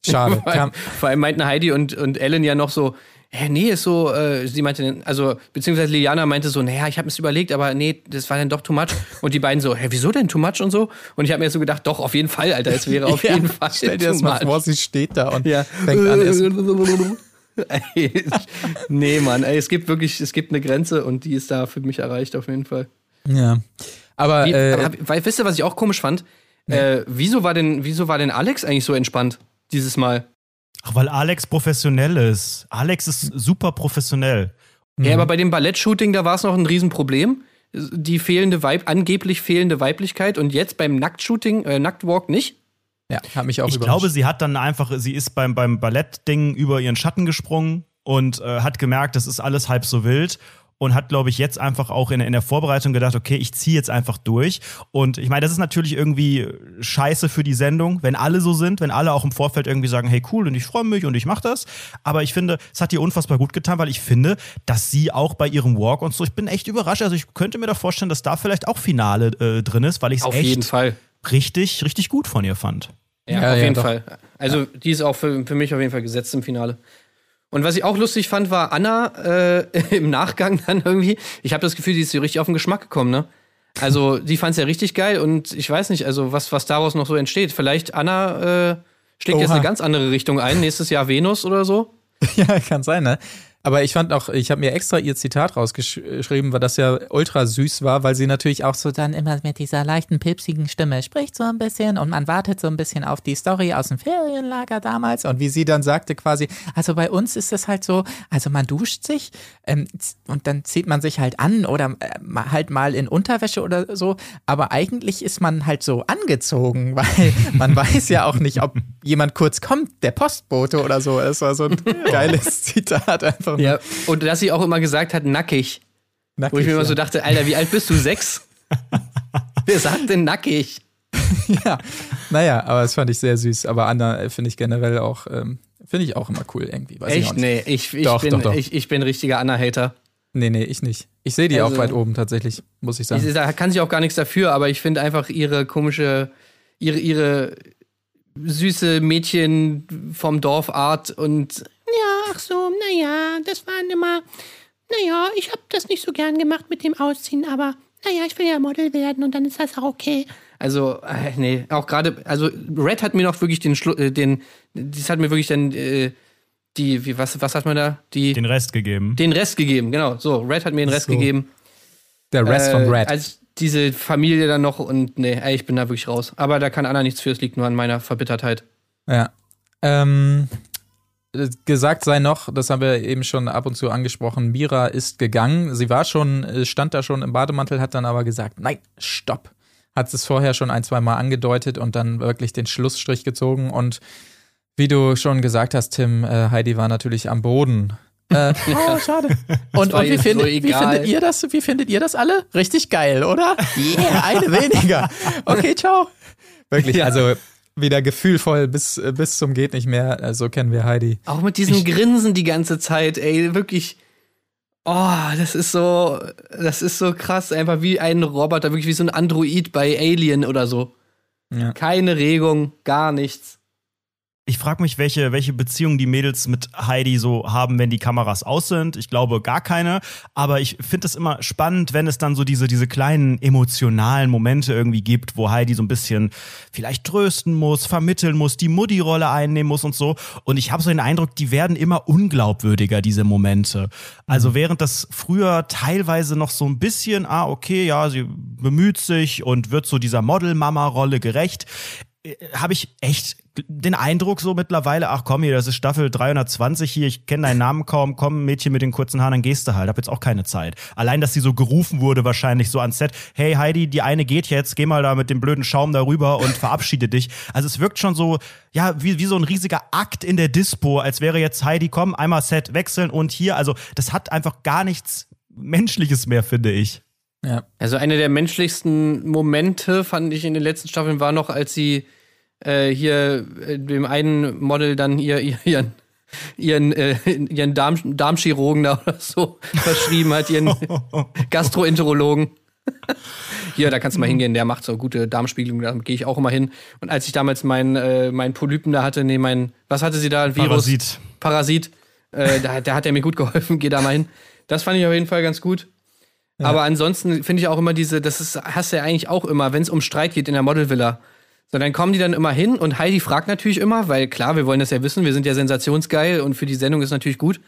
Schade. *laughs* Vor allem, Kam, vor allem meinten Heidi und, und Ellen ja noch so, hä, nee, ist so, äh, sie meinte, also, beziehungsweise Liliana meinte so, naja, ich habe es überlegt, aber nee, das war dann doch too much. Und die beiden so, hä, wieso denn too much und so? Und ich habe mir so gedacht, doch, auf jeden Fall, Alter, es wäre auf *laughs* jeden Fall Stell dir das mal vor, sie steht da und Ja. fängt an, *laughs* nee, Mann, ey, es gibt wirklich, es gibt eine Grenze und die ist da für mich erreicht, auf jeden Fall. Ja. Aber, Wie, äh, aber weil, wisst ihr, was ich auch komisch fand? Äh, wieso, war denn, wieso war denn Alex eigentlich so entspannt dieses Mal? Ach, weil Alex professionell ist. Alex ist super professionell. Ja, aber bei dem Ballettshooting, da war es noch ein Riesenproblem. Die fehlende Weib, angeblich fehlende Weiblichkeit und jetzt beim Nacktshooting, äh, Nacktwalk nicht. Ja, hat mich auch Ich überrascht. glaube, sie hat dann einfach, sie ist beim, beim Ballettding über ihren Schatten gesprungen und äh, hat gemerkt, das ist alles halb so wild und hat, glaube ich, jetzt einfach auch in, in der Vorbereitung gedacht, okay, ich ziehe jetzt einfach durch. Und ich meine, das ist natürlich irgendwie scheiße für die Sendung, wenn alle so sind, wenn alle auch im Vorfeld irgendwie sagen, hey cool und ich freue mich und ich mache das. Aber ich finde, es hat ihr unfassbar gut getan, weil ich finde, dass sie auch bei ihrem Walk und so, ich bin echt überrascht. Also ich könnte mir da vorstellen, dass da vielleicht auch Finale äh, drin ist, weil ich es Auf echt jeden Fall. richtig, richtig gut von ihr fand. Ja, Ja, auf ja, jeden doch. Fall. Also die ist auch für, für mich auf jeden Fall gesetzt im Finale. Und was ich auch lustig fand, war Anna äh, *laughs* im Nachgang dann irgendwie. Ich habe das Gefühl, die ist so richtig auf den Geschmack gekommen, ne? Also die fand es ja richtig geil und ich weiß nicht, also was, was daraus noch so entsteht. Vielleicht Anna äh, schlägt jetzt Oha. eine ganz andere Richtung ein. Nächstes Jahr Venus oder so. *laughs* Ja, kann sein, ne? Aber ich fand auch, ich habe mir extra ihr Zitat rausgeschrieben, weil das ja ultra süß war, weil sie natürlich auch so dann immer mit dieser leichten, pipsigen Stimme spricht so ein bisschen und man wartet so ein bisschen auf die Story aus dem Ferienlager damals und wie sie dann sagte quasi, also bei uns ist es halt so, also man duscht sich ähm, und dann zieht man sich halt an oder äh, halt mal in Unterwäsche oder so, aber eigentlich ist man halt so angezogen, *laughs* weil man weiß ja auch nicht, ob jemand kurz kommt, der Postbote oder so. Es war so ein *laughs* geiles Zitat einfach. Nur. Und dass sie auch immer gesagt hat, nackig. Nackig, Wo ich mir immer ja. so dachte, Alter, wie alt bist du? Sechs? *laughs* Wer sagt denn nackig? ja. Naja, aber das fand ich sehr süß. Aber Anna äh, finde ich generell auch, ähm, finde ich auch immer cool irgendwie. Weiß Echt? Nee, ich, ich, Doch, bin, doch, doch. Ich, ich bin richtiger Anna-Hater. Nee, nee, ich nicht. Ich sehe die Also- auch weit oben tatsächlich, muss ich sagen. Ich, da kann sie auch gar nichts dafür, aber ich finde einfach ihre komische, ihre, ihre süße Mädchen vom Dorfart und Ja, ach so, naja, das waren immer. Naja, ich habe das nicht so gern gemacht mit dem Ausziehen, aber naja, ich will ja Model werden und dann ist das auch okay. also, äh, nee, auch gerade, also Red hat mir noch wirklich den, Schlu äh, den, das hat mir wirklich dann, äh, die, wie, was, was hat man da? Die, Den Rest gegeben. den Rest gegeben, genau. So, Red hat mir den Rest So. gegeben. Der Rest von Äh, Red. Als diese Familie dann noch und nee, ey, ich bin da wirklich raus. Aber da kann Anna nichts für, es liegt nur an meiner Verbittertheit. Ja. Ähm, äh, gesagt sei noch, das haben wir eben schon ab und zu angesprochen, Mira ist gegangen. Sie war schon, äh, stand da schon im Bademantel, hat dann aber gesagt, nein, stopp. Hat es vorher schon ein, zwei Mal angedeutet und dann wirklich den Schlussstrich gezogen. Und wie du schon gesagt hast, Tim, äh, Heidi war natürlich am Boden. Äh, *laughs* oh, schade. *laughs* Und, und wie, ihr so findet, wie findet ihr das? Wie findet ihr das alle? Richtig geil, oder? Yeah, eine weniger. *laughs* Okay, ciao. Wirklich, also wieder gefühlvoll bis, äh, bis zum geht nicht mehr. Also kennen wir Heidi. Auch mit diesem Grinsen die ganze Zeit, ey, wirklich. Oh, das ist so, das ist so krass, einfach wie ein Roboter, wirklich wie so ein Android bei Alien oder so. Ja. Keine Regung, gar nichts. Ich frage mich, welche, welche Beziehung die Mädels mit Heidi so haben, wenn die Kameras aus sind. Ich glaube gar keine. Aber ich finde es immer spannend, wenn es dann so diese, diese kleinen emotionalen Momente irgendwie gibt, wo Heidi so ein bisschen vielleicht trösten muss, vermitteln muss, die Mutti-Rolle einnehmen muss und so. Und ich habe so den Eindruck, die werden immer unglaubwürdiger, diese Momente. Also während das früher teilweise noch so ein bisschen, ah, okay, ja, sie bemüht sich und wird so dieser Model-Mama-Rolle gerecht, habe ich echt den Eindruck so mittlerweile, ach komm hier, das ist Staffel 320 hier, ich kenne deinen Namen kaum, komm Mädchen mit den kurzen Haaren, dann gehst du halt, hab jetzt auch keine Zeit. Allein, dass sie so gerufen wurde wahrscheinlich so ans Set, hey Heidi, die eine geht jetzt, geh mal da mit dem blöden Schaum darüber und verabschiede dich. Also es wirkt schon so, ja, wie, wie so ein riesiger Akt in der Dispo, als wäre jetzt Heidi, komm, einmal Set wechseln und hier, also das hat einfach gar nichts Menschliches mehr, finde ich. Ja. Also eine der menschlichsten Momente fand ich in den letzten Staffeln war noch, als sie äh, hier äh, dem einen Model dann ihr, ihr, ihren ihren, äh, ihren Darm, Darmchirurgen da oder so *laughs* verschrieben hat, ihren *laughs* Gastroenterologen. Hier, da kannst du mal hingehen, der macht so gute Darmspiegelung, da gehe ich auch immer hin. Und als ich damals meinen äh, mein Polypen da hatte, nee, mein, was hatte sie da? Ein Virus? Parasit. Parasit. Äh, da, da hat er mir gut geholfen, geh da mal hin. Das fand ich auf jeden Fall ganz gut. Aber ansonsten finde ich auch immer diese, das ist, hast du ja eigentlich auch immer, wenn es um Streit geht in der Modelvilla. So, dann kommen die dann immer hin und Heidi fragt natürlich immer, weil klar, wir wollen das ja wissen, wir sind ja sensationsgeil und für die Sendung ist natürlich gut.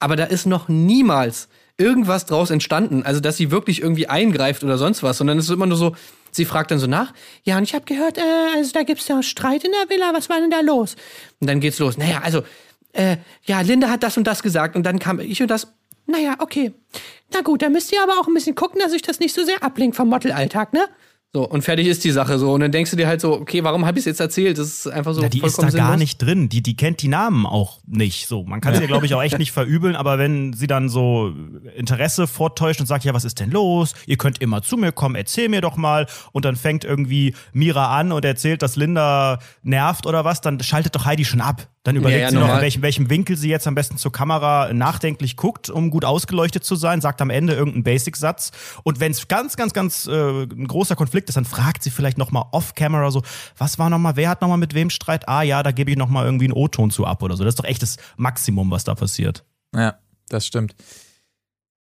Aber da ist noch niemals irgendwas draus entstanden. Also, dass sie wirklich irgendwie eingreift oder sonst was, sondern es ist immer nur so, sie fragt dann so nach, ja, und ich habe gehört, äh, also da gibt's ja Streit in der Villa, was war denn da los? Und dann geht's los. Naja, also, äh, ja, Linda hat das und das gesagt und dann kam ich und das. Naja, okay. Na gut, dann müsst ihr aber auch ein bisschen gucken, dass euch das nicht so sehr ablenkt vom Modelalltag, ne? So, und fertig ist die Sache so. Und dann denkst du dir halt so, okay, warum habe ich es jetzt erzählt? Das ist einfach so Ja, die ist da vollkommen gar sinnlos. nicht drin. Die, die kennt die Namen auch nicht. So, man kann sie, glaube ich, auch echt nicht verübeln. Aber wenn sie dann so Interesse vortäuscht und sagt, ja, was ist denn los? Ihr könnt immer zu mir kommen, erzähl mir doch mal. Und dann fängt irgendwie Mira an und erzählt, dass Linda nervt oder was, dann schaltet doch Heidi schon ab. Dann überlegt ja, sie noch, in welchem, welchem Winkel sie jetzt am besten zur Kamera nachdenklich guckt, um gut ausgeleuchtet zu sein, sagt am Ende irgendeinen Basic-Satz. Und wenn es ganz, ganz, ganz äh, ein großer Konflikt ist, dann fragt sie vielleicht noch mal off-camera so, was war noch mal, wer hat noch mal mit wem Streit? Ah ja, da gebe ich noch mal irgendwie einen O-Ton zu ab oder so. Das ist doch echt das Maximum, was da passiert. Ja, das stimmt.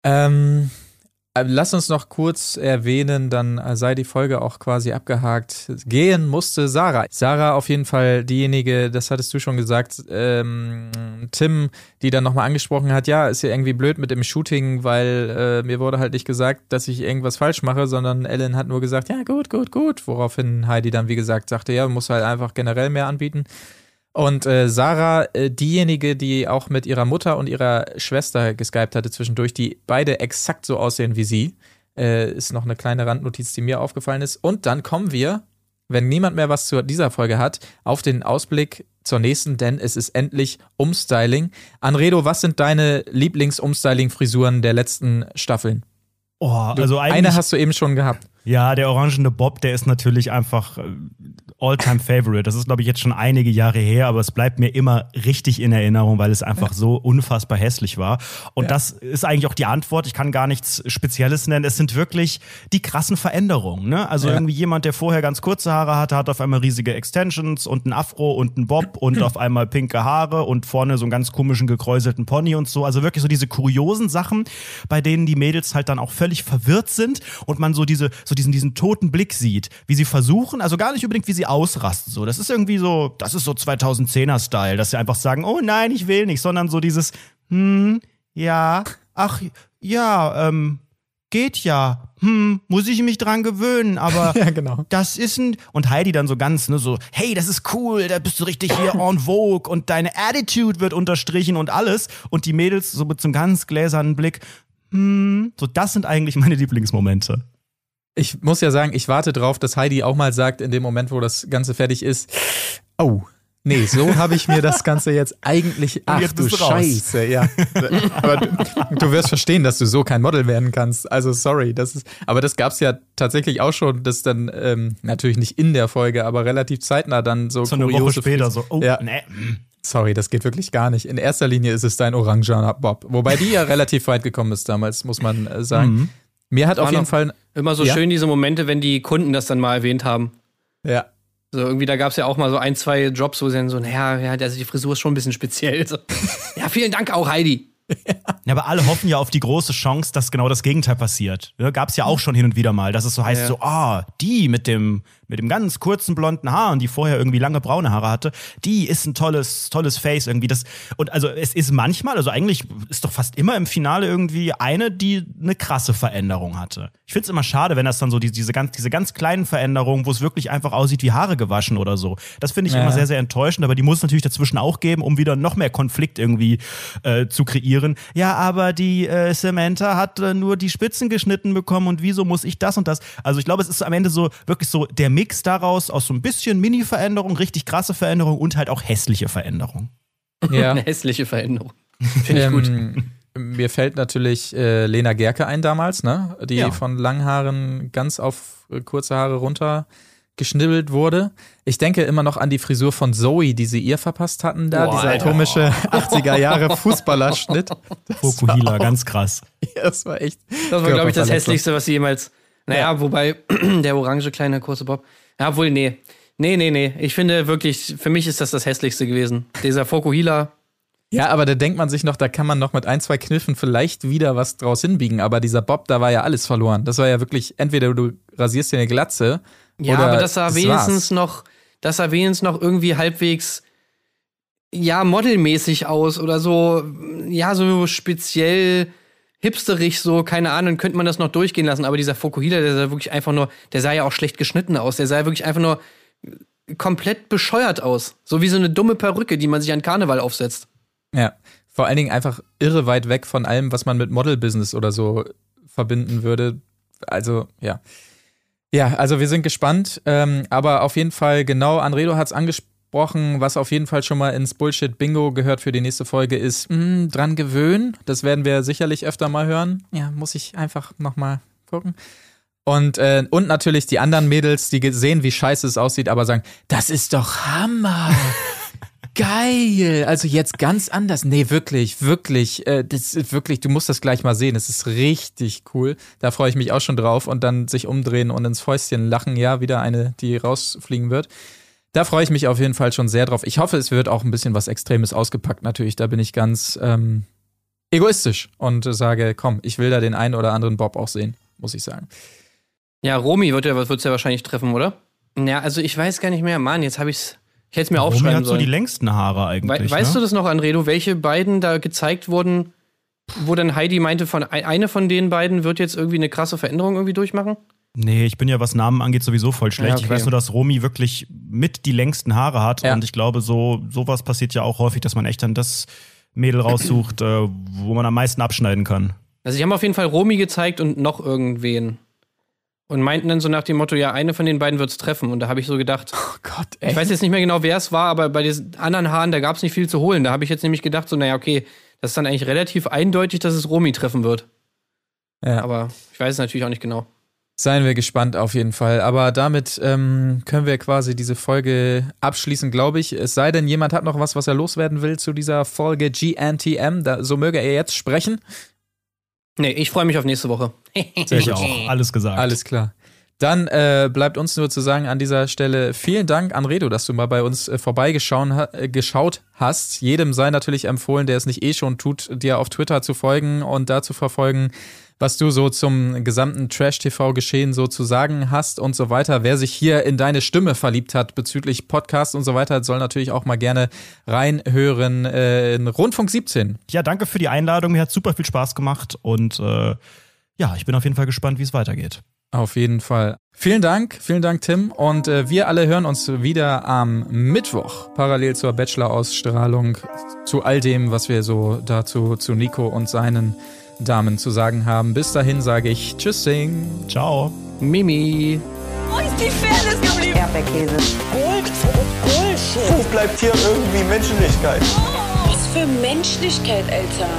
Ähm, äh, lass uns noch kurz erwähnen, dann äh, sei die Folge auch quasi abgehakt. Gehen musste Sarah. Sarah auf jeden Fall diejenige, das hattest du schon gesagt, ähm, Tim, die dann nochmal angesprochen hat, ja, ist ja irgendwie blöd mit dem Shooting, weil äh, mir wurde halt nicht gesagt, dass ich irgendwas falsch mache, sondern Ellen hat nur gesagt, ja, gut, gut, gut. Woraufhin Heidi dann, wie gesagt, sagte, ja, muss halt einfach generell mehr anbieten. Und äh, Sarah, äh, diejenige, die auch mit ihrer Mutter und ihrer Schwester geskypt hatte zwischendurch, die beide exakt so aussehen wie sie, äh, ist noch eine kleine Randnotiz, die mir aufgefallen ist. Und dann kommen wir, wenn niemand mehr was zu dieser Folge hat, auf den Ausblick zur nächsten, denn es ist endlich Umstyling. Anredo, was sind deine Lieblings-Umstyling-Frisuren der letzten Staffeln? Oh, also eigentlich, Eine hast du eben schon gehabt. Ja, der orangene Bob, der ist natürlich einfach äh, All-Time Favorite. Das ist, glaube ich, jetzt schon einige Jahre her, aber es bleibt mir immer richtig in Erinnerung, weil es einfach so *laughs* unfassbar hässlich war. Und das ist eigentlich auch die Antwort. Ich kann gar nichts Spezielles nennen. Es sind wirklich die krassen Veränderungen. Ne? Also Ja. irgendwie jemand, der vorher ganz kurze Haare hatte, hat auf einmal riesige Extensions und ein Afro und ein Bob und *clears throat* auf einmal pinke Haare und vorne so einen ganz komischen gekräuselten Pony und so. Also wirklich so diese kuriosen Sachen, bei denen die Mädels halt dann auch völlig verwirrt sind und man so diese, so diesen, diesen toten Blick sieht, wie sie versuchen, also gar nicht unbedingt, wie sie ausrasten. So, das ist irgendwie so, das ist so 2010er-Style, dass sie einfach sagen, oh nein, ich will nicht, sondern so dieses, hm, ja, ach, ja, ähm, geht ja, hm, muss ich mich dran gewöhnen, aber *laughs* Ja, genau. das ist ein. Und Heidi dann so ganz, ne, so, hey, das ist cool, da bist du richtig hier en vogue und deine Attitude wird unterstrichen und alles. Und die Mädels so mit so einem ganz gläsernen Blick, hm, so, das sind eigentlich meine Lieblingsmomente. Ich muss ja sagen, ich warte drauf, dass Heidi auch mal sagt, in dem Moment, wo das Ganze fertig ist, oh, nee, so habe ich mir das Ganze jetzt eigentlich, ach jetzt du. Scheiße, ja. aber du, du wirst verstehen, dass du so kein Model werden kannst. Also sorry, das ist, aber das gab es ja tatsächlich auch schon, dass dann, ähm, natürlich nicht in der Folge, aber relativ zeitnah dann so So eine Woche später Fris- so, oh, ja. nee. hm. Sorry, das geht wirklich gar nicht. In erster Linie ist es dein orangener Bob. Wobei die ja relativ weit gekommen ist damals, muss man äh, sagen. Mhm. Mir hat auf jeden Fall, Immer so Ja? schön diese Momente, wenn die Kunden das dann mal erwähnt haben. ja, So irgendwie, da gab es ja auch mal so ein, zwei Jobs, wo sie dann so, naja, ja, also die Frisur ist schon ein bisschen speziell. So. *laughs* Ja, vielen Dank auch, Heidi. Ja, aber alle hoffen ja auf die große Chance, dass genau das Gegenteil passiert. Ja, Gab es ja auch schon hin und wieder mal, dass es so heißt, Ja. so, ah, die mit dem, mit dem ganz kurzen blonden Haar und die vorher irgendwie lange braune Haare hatte, die ist ein tolles, tolles Face irgendwie. Das, und also es ist manchmal, also eigentlich ist doch fast immer im Finale irgendwie eine, die eine krasse Veränderung hatte. Ich find's immer schade, wenn das dann so die, diese, ganz, diese ganz kleinen Veränderungen, wo es wirklich einfach aussieht wie Haare gewaschen oder so. Das finde ich Ja. immer sehr, sehr enttäuschend, aber die muss es natürlich dazwischen auch geben, um wieder noch mehr Konflikt irgendwie äh, zu kreieren. Ja, aber die äh, Samantha hat äh, nur die Spitzen geschnitten bekommen und wieso muss ich das und das? Also ich glaube, es ist am Ende so wirklich so der Mix daraus aus so ein bisschen Mini-Veränderung, richtig krasse Veränderung und halt auch hässliche Veränderung. ja. *laughs* Eine hässliche Veränderung. *laughs* Finde ich gut. Ähm, mir fällt natürlich äh, Lena Gerke ein damals, ne? Die Ja. von langen Haaren ganz auf äh, kurze Haare runter geschnibbelt wurde. Ich denke immer noch an die Frisur von Zoe, die sie ihr verpasst hatten, da Boah, dieser Alter. komische *laughs* 80er Jahre Fußballerschnitt. Fokuhila, ganz krass. Ja, das war echt. Das war, glaube ich, das hässlichste, was sie jemals. Naja, wobei *clears throat* der orange kleine kurze Bob. Ja, obwohl, nee. Nee, nee, nee. Ich finde wirklich, für mich ist das das hässlichste gewesen. Dieser Fokuhila. Ja, aber da denkt man sich noch, da kann man noch mit ein, zwei Kniffen vielleicht wieder was draus hinbiegen. Aber dieser Bob, da war ja alles verloren. Das war ja wirklich, entweder du rasierst dir eine Glatze. Ja, aber das sah das wenigstens war's. noch, das sah wenigstens noch irgendwie halbwegs, ja, modelmäßig aus oder so, ja, so speziell hipsterig so, keine Ahnung, könnte man das noch durchgehen lassen, aber dieser Fokuhila, der sah wirklich einfach nur, der sah ja auch schlecht geschnitten aus, der sah wirklich einfach nur komplett bescheuert aus. So wie so eine dumme Perücke, die man sich an Karneval aufsetzt. Ja, vor allen Dingen einfach irre weit weg von allem, was man mit Model-Business oder so verbinden würde. Also, ja. Ja, also wir sind gespannt, ähm, aber auf jeden Fall, genau, Anredo hat es angesprochen, was auf jeden Fall schon mal ins Bullshit-Bingo gehört für die nächste Folge ist, mh, dran gewöhnen. Das werden wir sicherlich öfter mal hören. Ja, muss ich einfach nochmal gucken. Und, äh, und natürlich die anderen Mädels, die sehen, wie scheiße es aussieht, aber sagen, das ist doch Hammer. *laughs* Geil. Also jetzt ganz anders. Nee, wirklich, wirklich. Äh, das ist wirklich, du musst das gleich mal sehen. Es ist richtig cool. Da freue ich mich auch schon drauf. Und dann sich umdrehen und ins Fäustchen lachen. Ja, wieder eine, die rausfliegen wird. Da freue ich mich auf jeden Fall schon sehr drauf. Ich hoffe, es wird auch ein bisschen was Extremes ausgepackt, natürlich. Da bin ich ganz ähm, egoistisch und sage, komm, ich will da den einen oder anderen Bob auch sehen, muss ich sagen. Ja, Romy wird ja, wird's ja wahrscheinlich treffen, oder? Ja, also ich weiß gar nicht mehr. Mann, jetzt habe ich's. Ich hätte es mir Romy aufschreiben hat so sollen. die längsten Haare eigentlich. We weißt ne? du das noch, Anredo, welche beiden da gezeigt wurden, wo dann Heidi meinte, von eine von den beiden wird jetzt irgendwie eine krasse Veränderung irgendwie durchmachen? Nee, ich bin ja, was Namen angeht, sowieso voll schlecht. Ja, okay. Ich weiß nur, dass Romy wirklich mit die längsten Haare hat. Ja. Und ich glaube, so sowas passiert ja auch häufig, dass man echt dann das Mädel raussucht, äh, wo man am meisten abschneiden kann. Also die haben auf jeden Fall Romy gezeigt und noch irgendwen. Und meinten dann so nach dem Motto, ja, eine von den beiden wird's treffen. Und da habe ich so gedacht, *laughs* Oh Gott, ey. ich weiß jetzt nicht mehr genau, wer es war, aber bei diesen anderen Haaren, da gab's nicht viel zu holen. Da habe ich jetzt nämlich gedacht, so, naja, okay, das ist dann eigentlich relativ eindeutig, dass es Romy treffen wird. Ja. Aber ich weiß es natürlich auch nicht genau. Seien wir gespannt auf jeden Fall. Aber damit ähm, können wir quasi diese Folge abschließen, glaube ich. Es sei denn, jemand hat noch was, was er loswerden will zu dieser Folge GNTM. Da, so möge er jetzt sprechen. Nee, ich freue mich auf nächste Woche. Sehr Ich gut. *laughs* auch. Alles gesagt. Alles klar. Dann äh, bleibt uns nur zu sagen an dieser Stelle vielen Dank an Redo, dass du mal bei uns äh, vorbeigeschaut ha äh, geschaut hast. Jedem sei natürlich empfohlen, der es nicht eh schon tut, dir auf Twitter zu folgen und da zu verfolgen, was du so zum gesamten Trash-TV-Geschehen so zu sagen hast und so weiter. Wer sich hier in deine Stimme verliebt hat bezüglich Podcast und so weiter, soll natürlich auch mal gerne reinhören äh, in Rundfunk 17. Ja, danke für die Einladung. Mir hat super viel Spaß gemacht. Und äh, ja, ich bin auf jeden Fall gespannt, wie es weitergeht. Auf jeden Fall. Vielen Dank, vielen Dank, Tim. Und äh, wir alle hören uns wieder am Mittwoch, parallel zur Bachelor-Ausstrahlung, zu all dem, was wir so dazu zu Nico und seinen Damen zu sagen haben. Bis dahin sage ich Tschüssing. Ciao. Mimi. Wo ist die Fairness geblieben? Erdbeerkäse. Gold, Bullshit. Wo bleibt hier irgendwie Menschlichkeit? Was für Menschlichkeit, Alter.